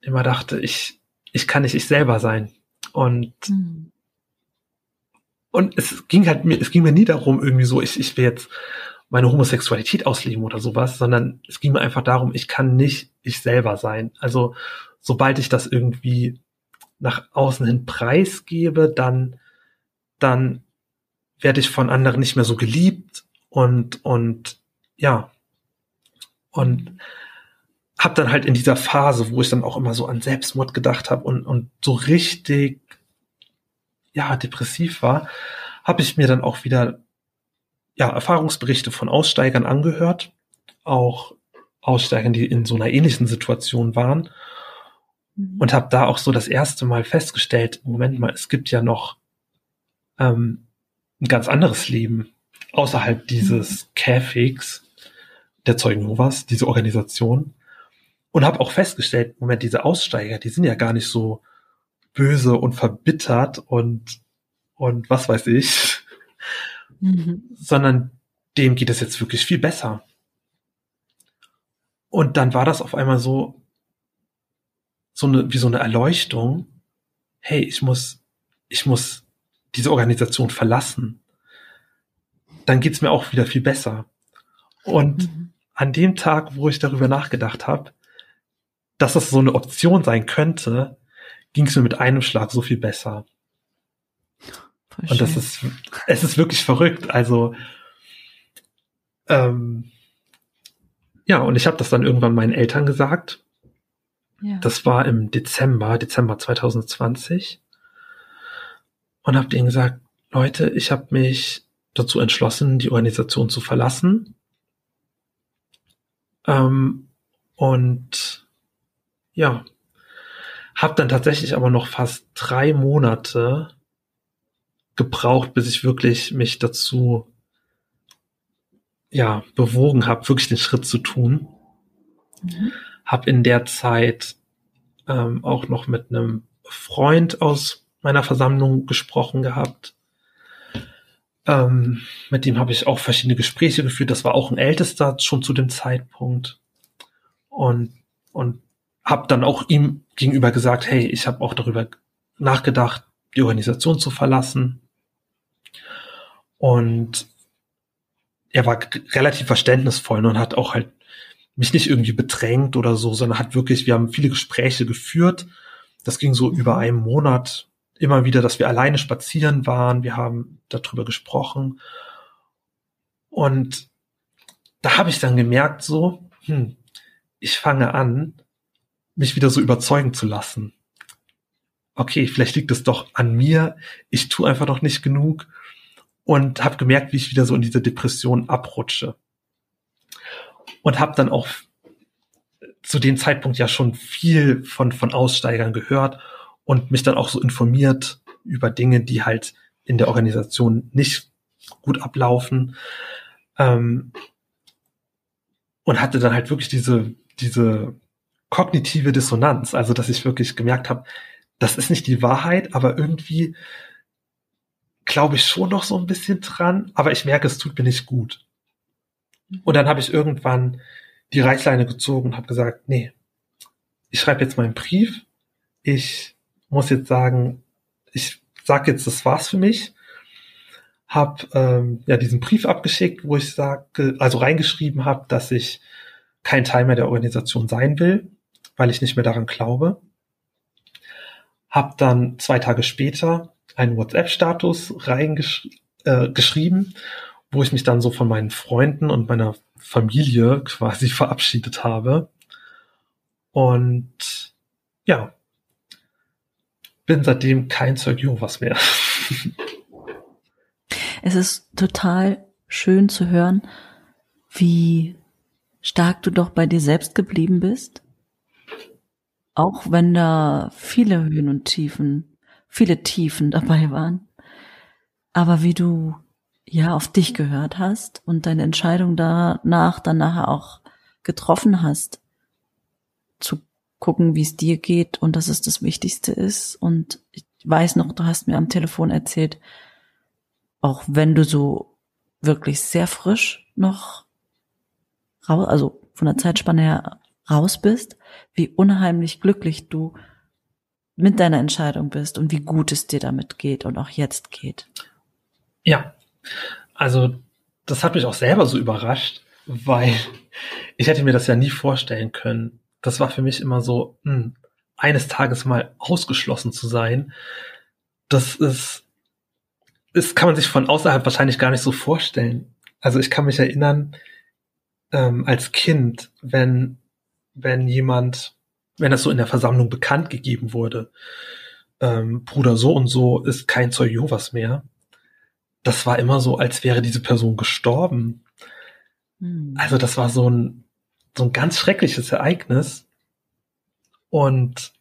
immer dachte, ich ich kann nicht ich selber sein und mhm. und es ging halt mir es ging mir nie darum irgendwie so ich ich will jetzt meine Homosexualität ausleben oder sowas, sondern es ging mir einfach darum, ich kann nicht ich selber sein. Also sobald ich das irgendwie nach außen hin preisgebe, dann, dann werde ich von anderen nicht mehr so geliebt und, und ja, und habe dann halt in dieser Phase, wo ich dann auch immer so an Selbstmord gedacht habe und, und so richtig, ja, depressiv war, habe ich mir dann auch wieder ja, Erfahrungsberichte von Aussteigern angehört, auch Aussteigern, die in so einer ähnlichen Situation waren Mhm. und habe da auch so das erste Mal festgestellt, Moment mal, es gibt ja noch ähm, ein ganz anderes Leben außerhalb dieses mhm. Käfigs der Zeugen Jehovas, diese Organisation. Und habe auch festgestellt, Moment, diese Aussteiger, die sind ja gar nicht so böse und verbittert und, und was weiß ich, mhm. sondern dem geht es jetzt wirklich viel besser. Und dann war das auf einmal so, so eine, wie so eine Erleuchtung. Hey, ich muss, ich muss diese Organisation verlassen. Dann geht's mir auch wieder viel besser. Und mhm. an dem Tag, wo ich darüber nachgedacht habe, dass das so eine Option sein könnte, ging es mir mit einem Schlag so viel besser. Voll und das ist, es ist wirklich verrückt. Also, ähm, ja, und ich habe das dann irgendwann meinen Eltern gesagt das war im Dezember, Dezember 2020. Und habe denen gesagt, Leute, ich habe mich dazu entschlossen, die Organisation zu verlassen. Ähm, und ja, habe dann tatsächlich aber noch fast drei Monate gebraucht, bis ich wirklich mich dazu ja bewogen habe, wirklich den Schritt zu tun. Mhm habe in der Zeit ähm, auch noch mit einem Freund aus meiner Versammlung gesprochen gehabt. Ähm, mit dem habe ich auch verschiedene Gespräche geführt. Das war auch ein Ältester schon zu dem Zeitpunkt. Und, und habe dann auch ihm gegenüber gesagt, hey, ich habe auch darüber nachgedacht, die Organisation zu verlassen. Und er war relativ verständnisvoll und hat auch halt mich nicht irgendwie bedrängt oder so, sondern hat wirklich, wir haben viele Gespräche geführt. Das ging so über einen Monat immer wieder, dass wir alleine spazieren waren. Wir haben darüber gesprochen. Und da habe ich dann gemerkt, so, hm, ich fange an, mich wieder so überzeugen zu lassen. Okay, vielleicht liegt es doch an mir. Ich tue einfach noch nicht genug und habe gemerkt, wie ich wieder so in diese Depression abrutsche und habe dann auch zu dem Zeitpunkt ja schon viel von, von Aussteigern gehört und mich dann auch so informiert über Dinge, die halt in der Organisation nicht gut ablaufen. Ähm, und hatte dann halt wirklich diese, diese kognitive Dissonanz, also dass ich wirklich gemerkt habe, das ist nicht die Wahrheit, aber irgendwie glaube ich schon noch so ein bisschen dran, aber ich merke, es tut mir nicht gut. Und dann habe ich irgendwann die Reißleine gezogen und habe gesagt, nee, ich schreibe jetzt meinen Brief. Ich muss jetzt sagen, ich sage jetzt, das war's für mich. Hab ähm, ja diesen Brief abgeschickt, wo ich sage, also reingeschrieben habe, dass ich kein Teil mehr der Organisation sein will, weil ich nicht mehr daran glaube. Hab dann zwei Tage später einen WhatsApp-Status reingeschrieben, äh, wo ich mich dann so von meinen Freunden und meiner Familie (laughs) quasi verabschiedet habe. Und ja, bin seitdem kein Zeug Jehovas mehr. (laughs) Es ist total schön zu hören, wie stark du doch bei dir selbst geblieben bist. Auch wenn da viele Höhen und Tiefen, viele Tiefen dabei waren. Aber wie du ja auf dich gehört hast und deine Entscheidung danach dann nachher auch getroffen hast, zu gucken, wie es dir geht und dass es das Wichtigste ist. Und ich weiß noch, du hast mir am Telefon erzählt, auch wenn du so wirklich sehr frisch noch raus, also von der Zeitspanne her raus bist, wie unheimlich glücklich du mit deiner Entscheidung bist und wie gut es dir damit geht und auch jetzt geht. Ja, also das hat mich auch selber so überrascht, weil (laughs) ich hätte mir das ja nie vorstellen können. Das war für mich immer so, mh, hm, eines Tages mal ausgeschlossen zu sein. Das ist, das kann man sich von außerhalb wahrscheinlich gar nicht so vorstellen. Also ich kann mich erinnern, ähm, als Kind, wenn, wenn jemand, wenn das so in der Versammlung bekannt gegeben wurde, ähm, Bruder so und so ist kein Zeug Jehovas mehr, das war immer so, als wäre diese Person gestorben. Mhm. Also das war so ein, so ein ganz schreckliches Ereignis. Und,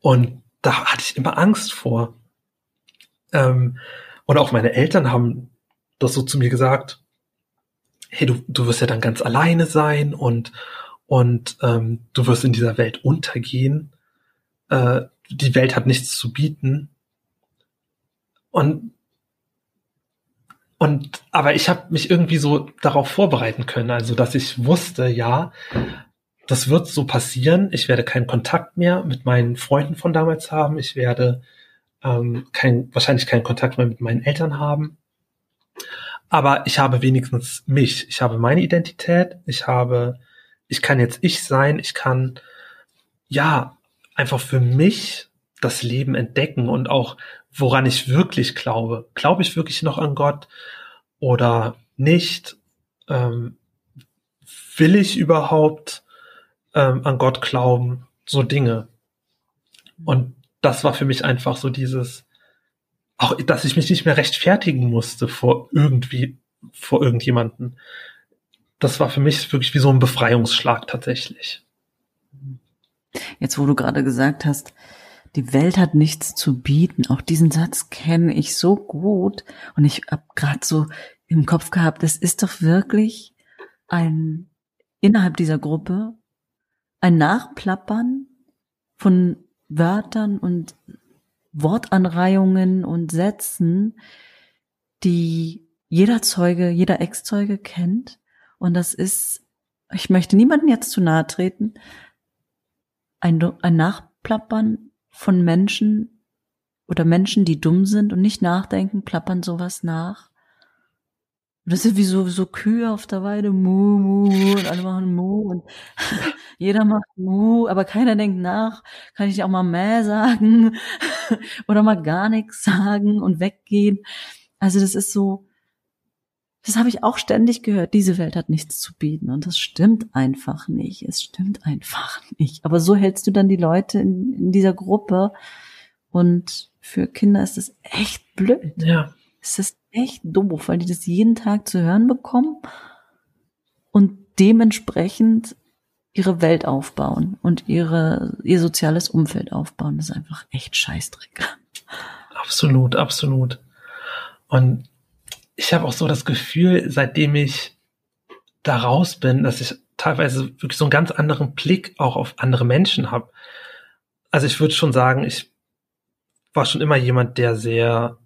und da hatte ich immer Angst vor. Ähm, und auch meine Eltern haben das so zu mir gesagt, hey, du, du wirst ja dann ganz alleine sein und, und ähm, du wirst in dieser Welt untergehen. Äh, die Welt hat nichts zu bieten. Und und aber ich habe mich irgendwie so darauf vorbereiten können, also dass ich wusste, ja, das wird so passieren. Ich werde keinen Kontakt mehr mit meinen Freunden von damals haben. Ich werde ähm, kein, wahrscheinlich keinen Kontakt mehr mit meinen Eltern haben. Aber ich habe wenigstens mich. Ich habe meine Identität. Ich habe, ich kann jetzt ich sein. Ich kann, ja, einfach für mich das Leben entdecken und auch woran ich wirklich glaube. Glaube ich wirklich noch an Gott oder nicht? Ähm, will ich überhaupt ähm, an Gott glauben? So Dinge. Und das war für mich einfach so dieses, auch, dass ich mich nicht mehr rechtfertigen musste vor irgendwie, vor irgendjemanden. Das war für mich wirklich wie so ein Befreiungsschlag tatsächlich. Jetzt, wo du gerade gesagt hast, die Welt hat nichts zu bieten. Auch diesen Satz kenne ich so gut. Und ich habe gerade so im Kopf gehabt, das ist doch wirklich ein, innerhalb dieser Gruppe, ein Nachplappern von Wörtern und Wortanreihungen und Sätzen, die jeder Zeuge, jeder Ex-Zeuge kennt. Und das ist, ich möchte niemanden jetzt zu nahe treten, ein, ein Nachplappern von Menschen oder Menschen, die dumm sind und nicht nachdenken, plappern sowas nach. Das ist wie so, so Kühe auf der Weide, mu, mu, und alle machen mu und (laughs) jeder macht mu, aber keiner denkt nach, kann ich auch mal mehr sagen (laughs) oder mal gar nichts sagen und weggehen. Also das ist so, das habe ich auch ständig gehört. Diese Welt hat nichts zu bieten. Und das stimmt einfach nicht. Es stimmt einfach nicht. Aber so hältst du dann die Leute in, in dieser Gruppe. Und für Kinder ist es echt blöd. Ja. Es ist echt doof, weil die das jeden Tag zu hören bekommen und dementsprechend ihre Welt aufbauen und ihre, ihr soziales Umfeld aufbauen. Das ist einfach echt Scheißdreck. Absolut, absolut. Und ich habe auch so das Gefühl, seitdem ich da raus bin, dass ich teilweise wirklich so einen ganz anderen Blick auch auf andere Menschen habe. Also ich würde schon sagen, ich war schon immer jemand, der sehr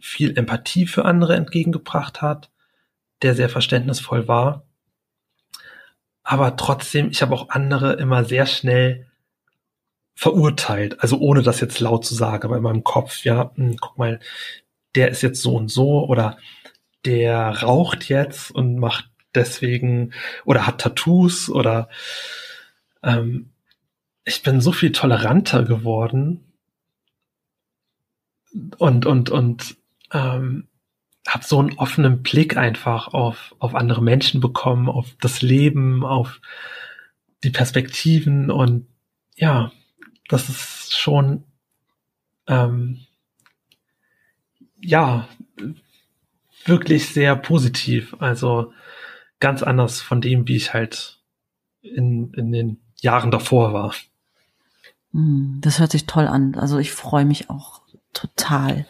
viel Empathie für andere entgegengebracht hat, der sehr verständnisvoll war. aber trotzdem, ich habe auch andere immer sehr schnell verurteilt, also ohne das jetzt laut zu sagen, aber in meinem Kopf, ja, hm, guck mal, der ist jetzt so und so oder der raucht jetzt und macht deswegen oder hat Tattoos oder ähm, ich bin so viel toleranter geworden und und und ähm, habe so einen offenen Blick einfach auf auf andere Menschen bekommen, auf das Leben, auf die Perspektiven und ja, das ist schon ähm, ja wirklich sehr positiv. Also ganz anders von dem, wie ich halt in, in den Jahren davor war. Hm, das hört sich toll an. Also ich freue mich auch total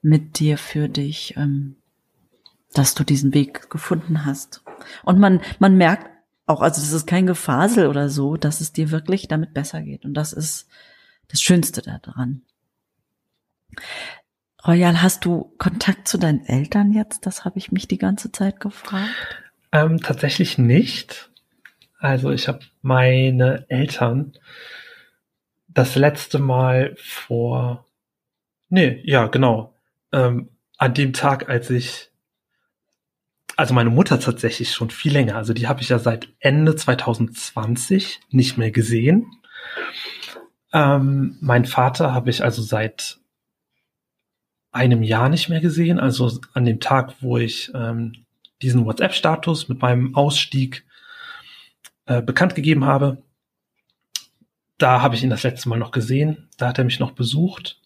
mit dir für dich, ähm, dass du diesen Weg gefunden hast. Und man, man merkt auch, also das ist kein Gefasel oder so, dass es dir wirklich damit besser geht. Und das ist das Schönste daran. Royal, hast du Kontakt zu deinen Eltern jetzt? Das habe ich mich die ganze Zeit gefragt. Ähm, tatsächlich nicht. Also ich habe meine Eltern das letzte Mal vor, nee, ja, genau, ähm, an dem Tag, als ich, also meine Mutter tatsächlich schon viel länger, also die habe ich ja seit Ende 2020 nicht mehr gesehen. Ähm, mein Vater habe ich also seit einem Jahr nicht mehr gesehen, also an dem Tag, wo ich ähm, diesen WhatsApp-Status mit meinem Ausstieg äh, bekannt gegeben habe. Da habe ich ihn das letzte Mal noch gesehen. Da hat er mich noch besucht.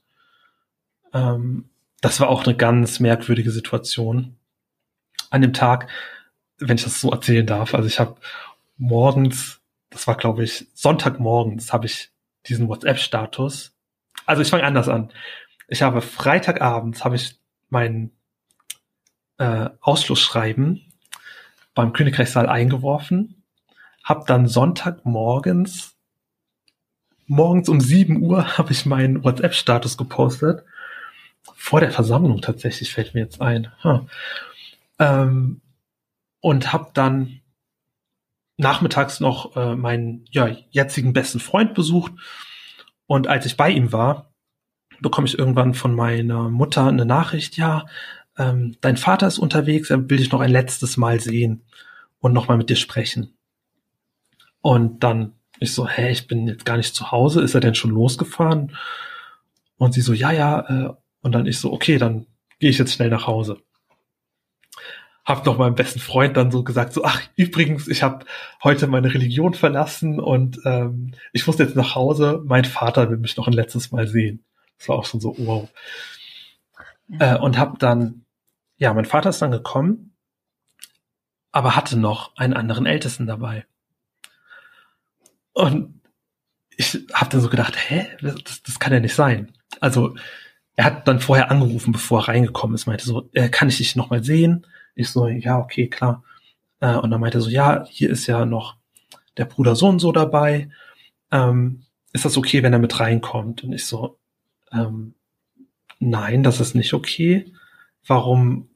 Ähm, das war auch eine ganz merkwürdige Situation. An dem Tag, wenn ich das so erzählen darf, also ich habe morgens, das war glaube ich Sonntagmorgens, habe ich diesen WhatsApp-Status. Also ich fange anders an ich habe Freitagabends habe ich mein äh, Ausschlussschreiben beim Königreichssaal eingeworfen, habe dann Sonntagmorgens morgens um 7 Uhr (laughs) habe ich meinen WhatsApp-Status gepostet. Vor der Versammlung tatsächlich fällt mir jetzt ein. Huh. Ähm, und habe dann nachmittags noch äh, meinen ja, jetzigen besten Freund besucht. Und als ich bei ihm war, bekomme ich irgendwann von meiner Mutter eine Nachricht, ja, ähm, dein Vater ist unterwegs, er will dich noch ein letztes Mal sehen und nochmal mit dir sprechen. Und dann ich so, hä, ich bin jetzt gar nicht zu Hause, ist er denn schon losgefahren? Und sie so, ja, ja, äh, und dann ich so, okay, dann gehe ich jetzt schnell nach Hause. Hab noch meinem besten Freund dann so gesagt, so, ach, übrigens, ich habe heute meine Religion verlassen und ähm, ich muss jetzt nach Hause, mein Vater will mich noch ein letztes Mal sehen. Das war auch schon so, wow. Ja. Äh, und habe dann, ja, mein Vater ist dann gekommen, aber hatte noch einen anderen Ältesten dabei. Und ich habe dann so gedacht, hä, das, das kann ja nicht sein. Also er hat dann vorher angerufen, bevor er reingekommen ist, meinte so, äh, kann ich dich noch mal sehen? Ich so, ja, okay, klar. Äh, und dann meinte er so, ja, hier ist ja noch der Bruder so und so dabei. Ähm, ist das okay, wenn er mit reinkommt? Und ich so, ähm, nein, das ist nicht okay. Warum,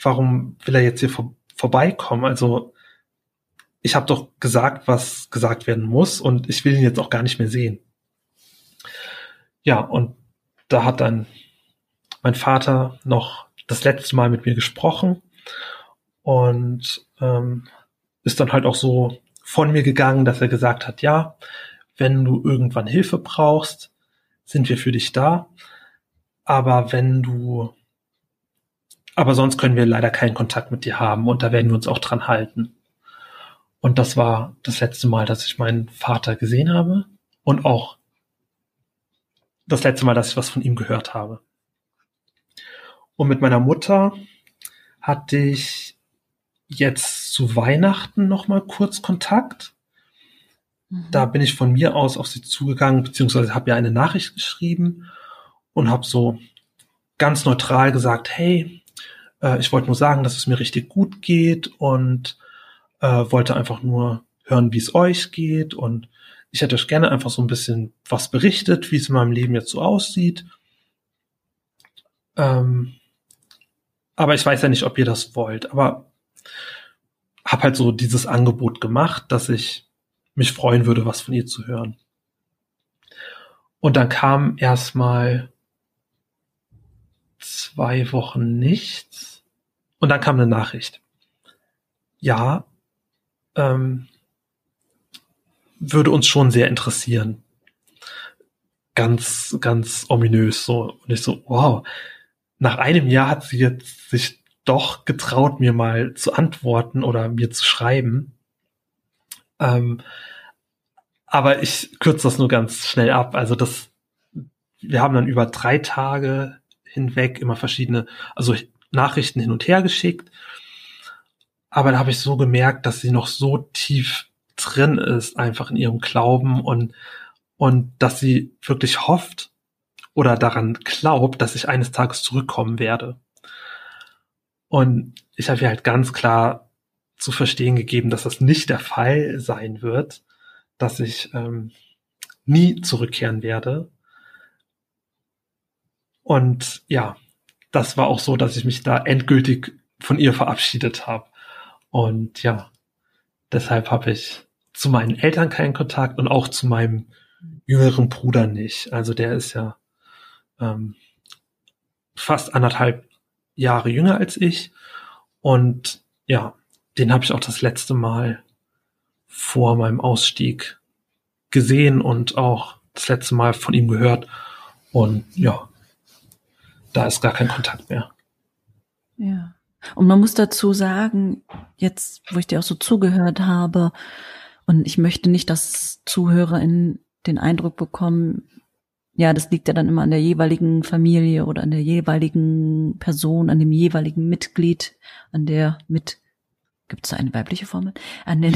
warum will er jetzt hier vor, vorbeikommen? Also ich habe doch gesagt, was gesagt werden muss und ich will ihn jetzt auch gar nicht mehr sehen. Ja, und da hat dann mein Vater noch das letzte Mal mit mir gesprochen und ähm, ist dann halt auch so von mir gegangen, dass er gesagt hat, ja, wenn du irgendwann Hilfe brauchst, sind wir für dich da. Aber wenn du, aber sonst können wir leider keinen Kontakt mit dir haben und da werden wir uns auch dran halten. Und das war das letzte Mal, dass ich meinen Vater gesehen habe und auch das letzte Mal, dass ich was von ihm gehört habe. Und mit meiner Mutter hatte ich jetzt zu Weihnachten noch mal kurz Kontakt. Da bin ich von mir aus auf sie zugegangen, beziehungsweise habe ja eine Nachricht geschrieben und habe so ganz neutral gesagt, hey, äh, ich wollte nur sagen, dass es mir richtig gut geht und äh, wollte einfach nur hören, wie es euch geht und ich hätte euch gerne einfach so ein bisschen was berichtet, wie es in meinem Leben jetzt so aussieht. Ähm, aber ich weiß ja nicht, ob ihr das wollt. Aber habe halt so dieses Angebot gemacht, dass ich mich freuen würde, was von ihr zu hören. Und dann kam erstmal zwei Wochen nichts. Und dann kam eine Nachricht. Ja, ähm, würde uns schon sehr interessieren. Ganz, ganz ominös so. Und ich so, wow. Nach einem Jahr hat sie jetzt sich doch getraut, mir mal zu antworten oder mir zu schreiben. Ähm, aber ich kürze das nur ganz schnell ab. Also das, wir haben dann über drei Tage hinweg immer verschiedene, also Nachrichten hin und her geschickt. Aber da habe ich so gemerkt, dass sie noch so tief drin ist, einfach in ihrem Glauben und, und dass sie wirklich hofft oder daran glaubt, dass ich eines Tages zurückkommen werde. Und ich habe ihr halt ganz klar zu verstehen gegeben, dass das nicht der Fall sein wird, dass ich ähm, nie zurückkehren werde. Und ja, das war auch so, dass ich mich da endgültig von ihr verabschiedet habe. Und ja, deshalb habe ich zu meinen Eltern keinen Kontakt und auch zu meinem jüngeren Bruder nicht. Also der ist ja ähm, fast anderthalb Jahre jünger als ich. Und ja, den habe ich auch das letzte Mal vor meinem Ausstieg gesehen und auch das letzte Mal von ihm gehört. Und ja, da ist gar kein Kontakt mehr. Ja. Und man muss dazu sagen, jetzt, wo ich dir auch so zugehört habe, und ich möchte nicht, dass Zuhörer in den Eindruck bekommen, ja, das liegt ja dann immer an der jeweiligen Familie oder an der jeweiligen Person, an dem jeweiligen Mitglied, an der mit, gibt es eine weibliche Formel? An den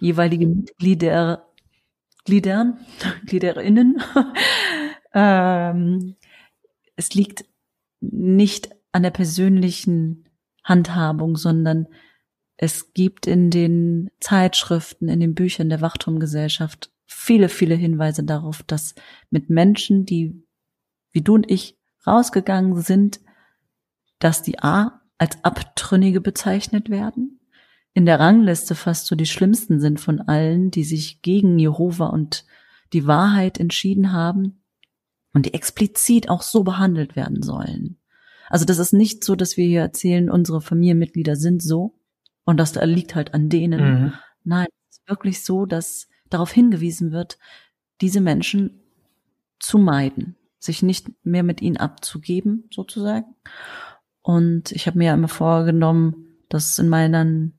jeweiligen Mitglieder, Gliedern, Gliederinnen. (laughs) ähm, es liegt nicht an der persönlichen Handhabung, sondern es gibt in den Zeitschriften, in den Büchern der Wachturmgesellschaft viele, viele Hinweise darauf, dass mit Menschen, die wie du und ich rausgegangen sind, dass die A als Abtrünnige bezeichnet werden, in der Rangliste fast so die schlimmsten sind von allen, die sich gegen Jehova und die Wahrheit entschieden haben und die explizit auch so behandelt werden sollen. Also das ist nicht so, dass wir hier erzählen, unsere Familienmitglieder sind so und das liegt halt an denen. Mhm. Nein, es ist wirklich so, dass darauf hingewiesen wird, diese Menschen zu meiden, sich nicht mehr mit ihnen abzugeben, sozusagen. Und ich habe mir ja immer vorgenommen, dass in meinen,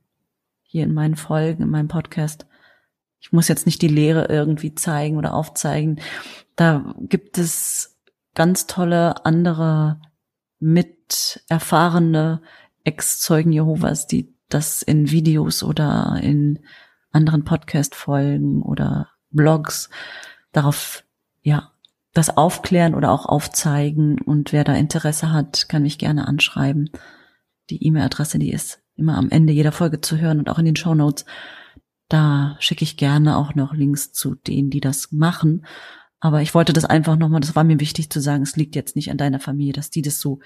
hier in meinen Folgen, in meinem Podcast, ich muss jetzt nicht die Lehre irgendwie zeigen oder aufzeigen. Da gibt es ganz tolle andere mit erfahrene Ex-Zeugen Jehovas, die das in Videos oder in anderen Podcast-Folgen oder Blogs darauf, ja, das aufklären oder auch aufzeigen. Und wer da Interesse hat, kann mich gerne anschreiben. Die E-Mail-Adresse, die ist immer am Ende jeder Folge zu hören und auch in den Show Notes. Da schicke ich gerne auch noch Links zu denen, die das machen. Aber ich wollte das einfach nochmal, das war mir wichtig zu sagen, es liegt jetzt nicht an deiner Familie, dass die das so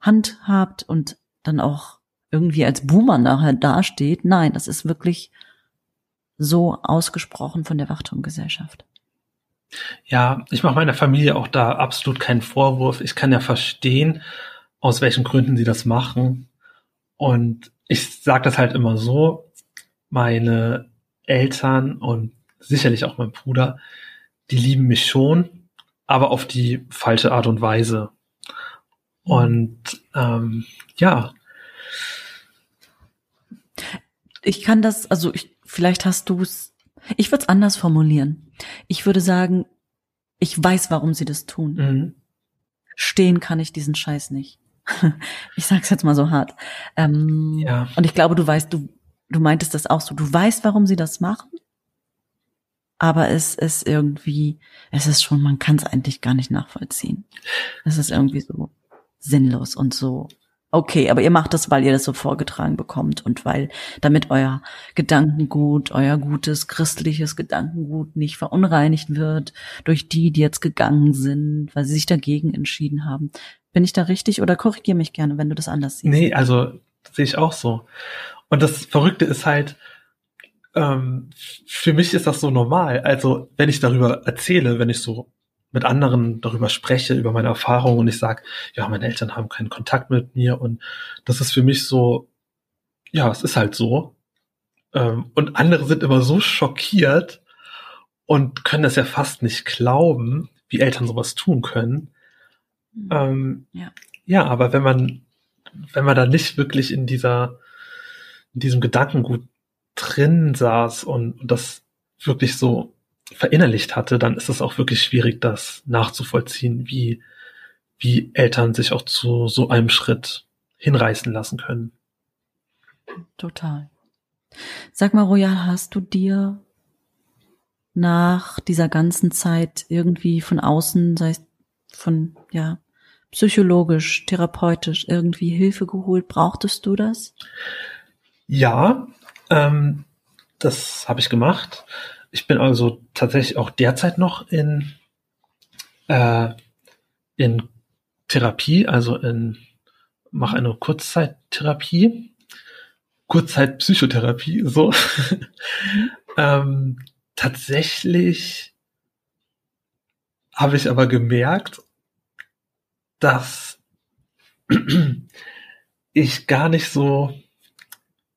handhabt und dann auch irgendwie als Boomer nachher dasteht. Nein, das ist wirklich so ausgesprochen von der Wachturmgesellschaft. Ja, ich mache meiner Familie auch da absolut keinen Vorwurf. Ich kann ja verstehen, aus welchen Gründen sie das machen. Und ich sage das halt immer so, meine Eltern und sicherlich auch mein Bruder, die lieben mich schon, aber auf die falsche Art und Weise. Und ähm, ja. Ich kann das, also ich, vielleicht hast du es, ich würde es anders formulieren. Ich würde sagen, ich weiß, warum sie das tun. Mhm. Stehen kann ich diesen Scheiß nicht. (laughs) ich sag's jetzt mal so hart. Ähm, ja. Und ich glaube, du weißt, du, du meintest das auch so. Du weißt, warum sie das machen aber es ist irgendwie, es ist schon, man kann es eigentlich gar nicht nachvollziehen. Es ist irgendwie so sinnlos und so. Okay, aber ihr macht das, weil ihr das so vorgetragen bekommt und weil damit euer Gedankengut, euer gutes christliches Gedankengut nicht verunreinigt wird durch die, die jetzt gegangen sind, weil sie sich dagegen entschieden haben. Bin ich da richtig oder korrigier mich gerne, wenn du das anders siehst? Nee, also sehe ich auch so. Und das Verrückte ist halt, ähm, für mich ist das so normal. Also wenn ich darüber erzähle, wenn ich so mit anderen darüber spreche, über meine Erfahrungen und ich sage, ja, meine Eltern haben keinen Kontakt mit mir und das ist für mich so, ja, es ist halt so. Ähm, und andere sind immer so schockiert und können das ja fast nicht glauben, wie Eltern sowas tun können. Mhm. Ähm, ja. ja, aber wenn man, wenn man da nicht wirklich in dieser, in diesem Gedankengut drin saß und, und das wirklich so verinnerlicht hatte, dann ist es auch wirklich schwierig, das nachzuvollziehen, wie, wie Eltern sich auch zu so einem Schritt hinreißen lassen können. Total. Sag mal, Royal, hast du dir nach dieser ganzen Zeit irgendwie von außen, sei es von, ja, psychologisch, therapeutisch irgendwie Hilfe geholt? Brauchtest du das? Ja, ähm, das habe ich gemacht. Ich bin also tatsächlich auch derzeit noch in, äh, in Therapie, also in mache eine Kurzzeittherapie, Kurzzeitpsychotherapie, so. (laughs) Mhm. ähm, tatsächlich habe ich aber gemerkt, dass (clears throat) ich gar nicht so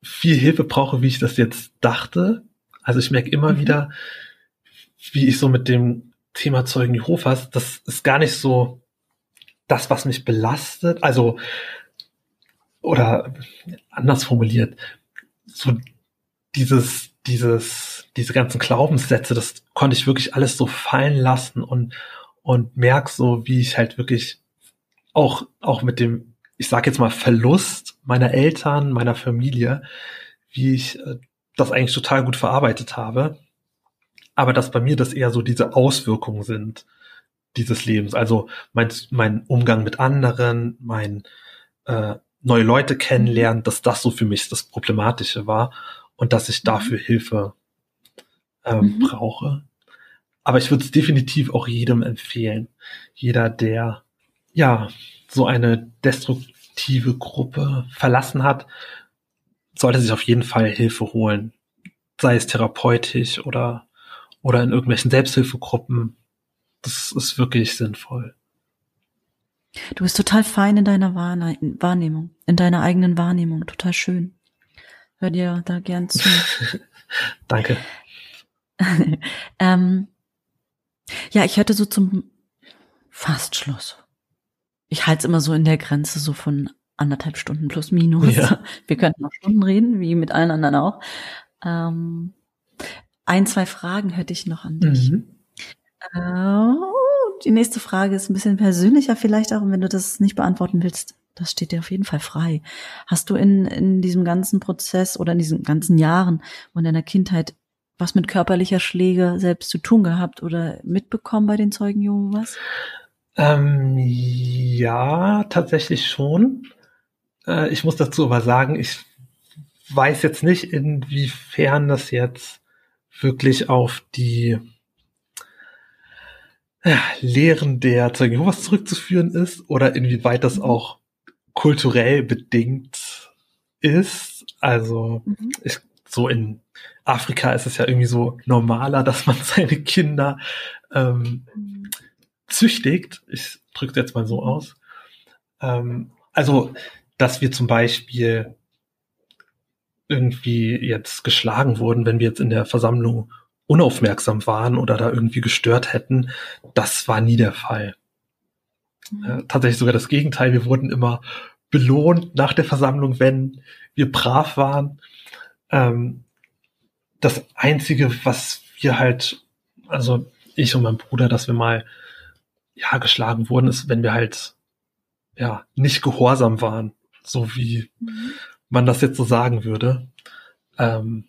viel Hilfe brauche, wie ich das jetzt dachte. Also ich merke immer mhm. wieder, wie ich so mit dem Thema Zeugen Jehovas, das ist gar nicht so das, was mich belastet. Also, oder anders formuliert, so dieses, dieses, diese ganzen Glaubenssätze, das konnte ich wirklich alles so fallen lassen und, und merk so, wie ich halt wirklich auch, auch mit dem, ich sag jetzt mal, Verlust meiner Eltern, meiner Familie, wie ich äh, das eigentlich total gut verarbeitet habe. Aber dass bei mir das eher so diese Auswirkungen sind dieses Lebens. Also mein, mein Umgang mit anderen, mein äh, neue Leute kennenlernen, dass das so für mich das Problematische war und dass ich dafür mhm. Hilfe ähm, mhm. brauche. Aber ich würde es definitiv auch jedem empfehlen. Jeder, der ja so eine destruktive Gruppe verlassen hat, sollte sich auf jeden Fall Hilfe holen. Sei es therapeutisch oder, oder in irgendwelchen Selbsthilfegruppen. Das ist wirklich sinnvoll. Du bist total fein in deiner Wahrnehmung, in deiner eigenen Wahrnehmung, total schön. Hör dir da gern zu. (laughs) Danke. (laughs) ähm, ja, ich hörte so zum Fastschluss. Ich halte es immer so in der Grenze so von anderthalb Stunden plus minus. Ja. (laughs) Wir könnten noch Stunden reden, wie mit allen anderen auch. Ähm, ein, zwei Fragen hätte ich noch an dich. Mhm. Äh, die nächste Frage ist ein bisschen persönlicher vielleicht auch, und wenn du das nicht beantworten willst, das steht dir auf jeden Fall frei. Hast du in, in diesem ganzen Prozess oder in diesen ganzen Jahren und deiner Kindheit was mit körperlicher Schläge selbst zu tun gehabt oder mitbekommen bei den Zeugen Jehovas? Ähm, ja, tatsächlich schon. Äh, ich muss dazu aber sagen, ich weiß jetzt nicht, inwiefern das jetzt wirklich auf die ja, Lehren der Zeugen Jehovas zurückzuführen ist oder inwieweit das mhm. auch kulturell bedingt ist. Also mhm. ich, so in Afrika ist es ja irgendwie so normaler, dass man (laughs) seine Kinder ähm, züchtigt. Ich drücke jetzt mal so aus. Ähm, also dass wir zum Beispiel irgendwie jetzt geschlagen wurden, wenn wir jetzt in der Versammlung unaufmerksam waren oder da irgendwie gestört hätten, das war nie der Fall. Äh, tatsächlich sogar das Gegenteil. Wir wurden immer belohnt nach der Versammlung, wenn wir brav waren. Ähm, das Einzige, was wir halt, also ich und mein Bruder, dass wir mal ja geschlagen wurden, ist, wenn wir halt ja nicht gehorsam waren so wie mhm. man das jetzt so sagen würde. Ähm,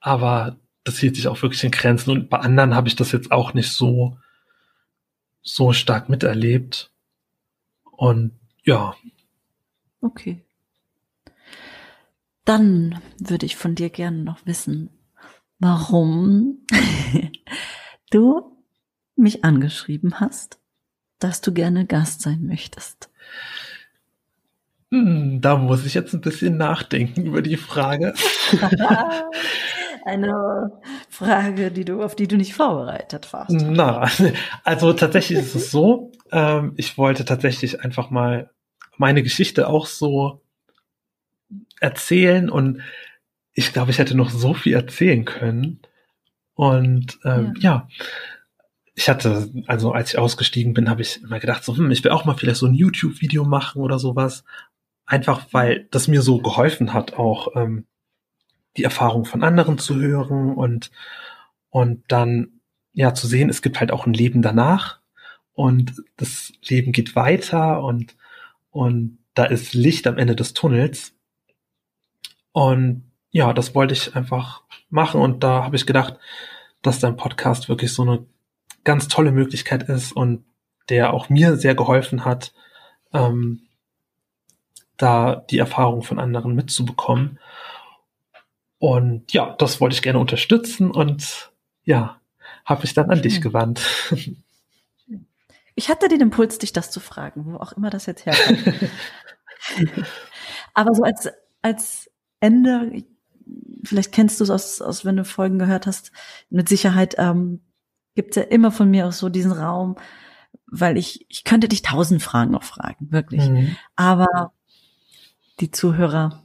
aber das hielt sich auch wirklich in Grenzen und bei anderen habe ich das jetzt auch nicht so so stark miterlebt. Und ja. Okay. Dann würde ich von dir gerne noch wissen, warum (laughs) du mich angeschrieben hast, dass du gerne Gast sein möchtest. Hm, da muss ich jetzt ein bisschen nachdenken über die Frage. (laughs) Eine Frage, die du, auf die du nicht vorbereitet warst. Na, also tatsächlich ist es so, ähm, ich wollte tatsächlich einfach mal meine Geschichte auch so erzählen und ich glaube, ich hätte noch so viel erzählen können. Und ähm, ja. ja. ich hatte, also als ich ausgestiegen bin, habe ich immer gedacht, so, hm, ich will auch mal vielleicht so ein YouTube-Video machen oder sowas. Einfach weil das mir so geholfen hat, auch ähm, die Erfahrung von anderen zu hören und, und dann ja zu sehen, es gibt halt auch ein Leben danach und das Leben geht weiter und, und da ist Licht am Ende des Tunnels. Und ja, das wollte ich einfach machen und da habe ich gedacht, dass dein Podcast wirklich so eine ganz tolle Möglichkeit ist und der auch mir sehr geholfen hat, ähm, da die Erfahrung von anderen mitzubekommen. Und ja, das wollte ich gerne unterstützen und ja, habe ich dann an dich gewandt. Ich hatte den Impuls, dich das zu fragen, wo auch immer das jetzt herkommt. (laughs) Aber so als, als Ende, vielleicht kennst du es aus, aus, wenn du Folgen gehört hast, mit Sicherheit ähm, gibt es ja immer von mir auch so diesen Raum, weil ich, ich könnte dich tausend Fragen noch fragen, wirklich. Mhm. Aber die Zuhörer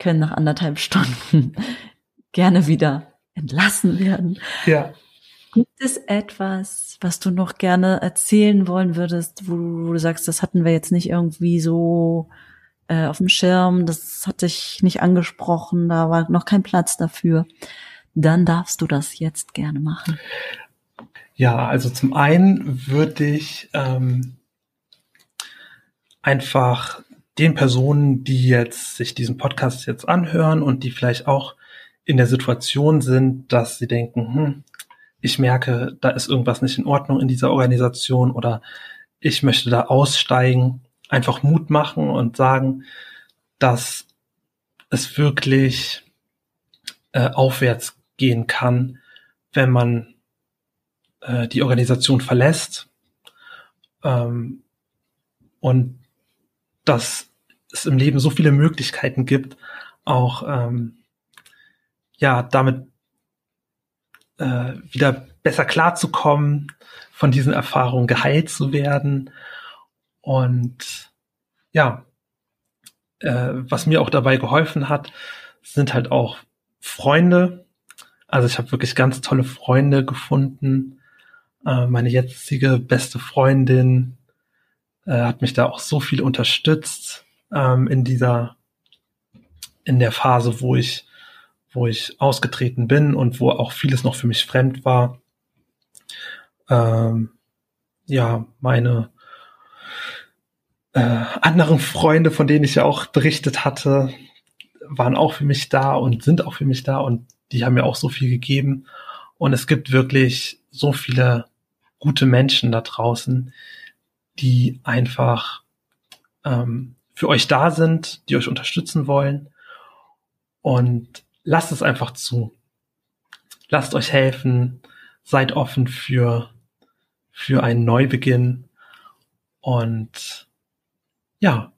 können nach anderthalb Stunden (laughs) gerne wieder entlassen werden. Ja. Gibt es etwas, was du noch gerne erzählen wollen würdest, wo, wo du sagst, das hatten wir jetzt nicht irgendwie so äh, auf dem Schirm, das hatte ich nicht angesprochen, da war noch kein Platz dafür, dann darfst du das jetzt gerne machen. Ja, also zum einen würde ich ähm, einfach den Personen, die jetzt sich diesen Podcast jetzt anhören und die vielleicht auch in der Situation sind, dass sie denken, hm, ich merke, da ist irgendwas nicht in Ordnung in dieser Organisation oder ich möchte da aussteigen, einfach Mut machen und sagen, dass es wirklich äh, aufwärts gehen kann, wenn man äh, die Organisation verlässt. Ähm, und dass es im Leben so viele Möglichkeiten gibt, auch ähm, ja damit äh, wieder besser klarzukommen, von diesen Erfahrungen geheilt zu werden. Und ja, äh, was mir auch dabei geholfen hat, sind halt auch Freunde. Also ich habe wirklich ganz tolle Freunde gefunden. Äh, meine jetzige beste Freundin äh, hat mich da auch so viel unterstützt ähm, in dieser, in der Phase, wo ich wo ich ausgetreten bin und wo auch vieles noch für mich fremd war. Ähm, ja, meine äh, anderen Freunde, von denen ich ja auch berichtet hatte, waren auch für mich da und sind auch für mich da und die haben mir auch so viel gegeben. Und es gibt wirklich so viele gute Menschen da draußen, die einfach ähm, für euch da sind, die euch unterstützen wollen. Und lasst es einfach zu. Lasst euch helfen, seid offen für, für einen Neubeginn und ja,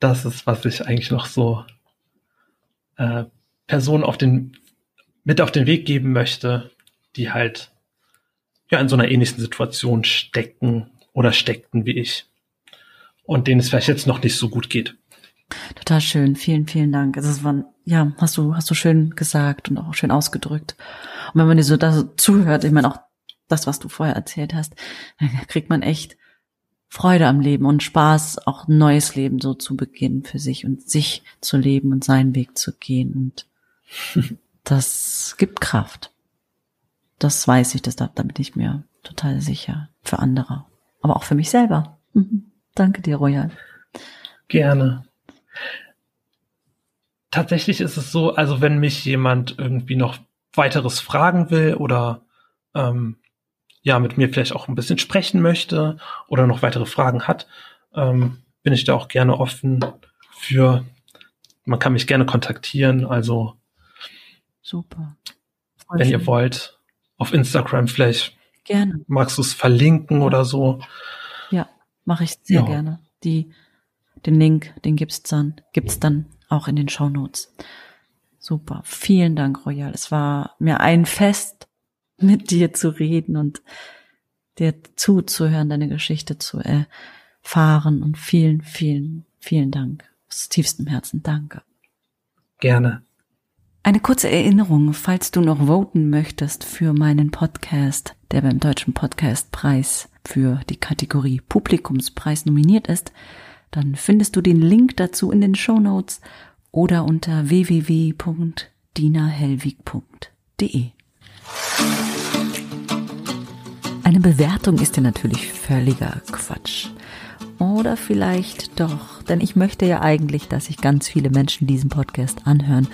das ist, was ich eigentlich noch so äh, Personen auf den, mit auf den Weg geben möchte, die halt ja in so einer ähnlichen Situation stecken oder steckten wie ich und denen es vielleicht jetzt noch nicht so gut geht. Total schön, vielen, vielen Dank. Also es war, ja, hast du, hast du schön gesagt und auch schön ausgedrückt. Und wenn man dir so da zuhört, ich meine auch das, was du vorher erzählt hast, dann kriegt man echt Freude am Leben und Spaß, auch ein neues Leben so zu beginnen für sich und sich zu leben und seinen Weg zu gehen. Und (laughs) das gibt Kraft. Das weiß ich, das, da, da bin ich mir total sicher. Für andere. Aber auch für mich selber. Mhm. Danke dir, Royal. Gerne. Tatsächlich ist es so, also wenn mich jemand irgendwie noch weiteres fragen will oder ähm, ja mit mir vielleicht auch ein bisschen sprechen möchte oder noch weitere Fragen hat, ähm, bin ich da auch gerne offen für. Man kann mich gerne kontaktieren, also super. Voll wenn schön. ihr wollt, auf Instagram vielleicht. Gerne. Magst du es verlinken oder so? Mache ich sehr ja. gerne. Die Den Link, den gibt's dann, gibt's dann auch in den Show Notes. Super. Vielen Dank, Royal. Es war mir ein Fest, (laughs) mit dir zu reden und dir zuzuhören, deine Geschichte zu erfahren und vielen, vielen, vielen Dank. Aus tiefstem Herzen. Danke. Gerne. Eine kurze Erinnerung, falls du noch voten möchtest für meinen Podcast, der beim Deutschen Podcastpreis für die Kategorie Publikumspreis nominiert ist, dann findest du den Link dazu in den Show Notes oder unter www.dinahellwig.de. Eine Bewertung ist ja natürlich völliger Quatsch. Oder vielleicht doch, denn ich möchte ja eigentlich, dass sich ganz viele Menschen diesen Podcast anhören.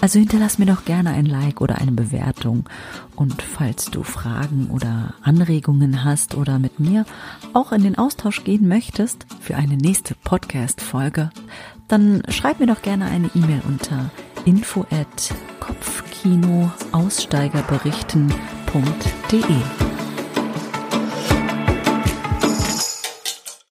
Also hinterlass mir doch gerne ein Like oder eine Bewertung. Und falls du Fragen oder Anregungen hast oder mit mir auch in den Austausch gehen möchtest für eine nächste Podcast-Folge, dann schreib mir doch gerne eine E-Mail unter info at kopfkinoaussteigerberichten.de.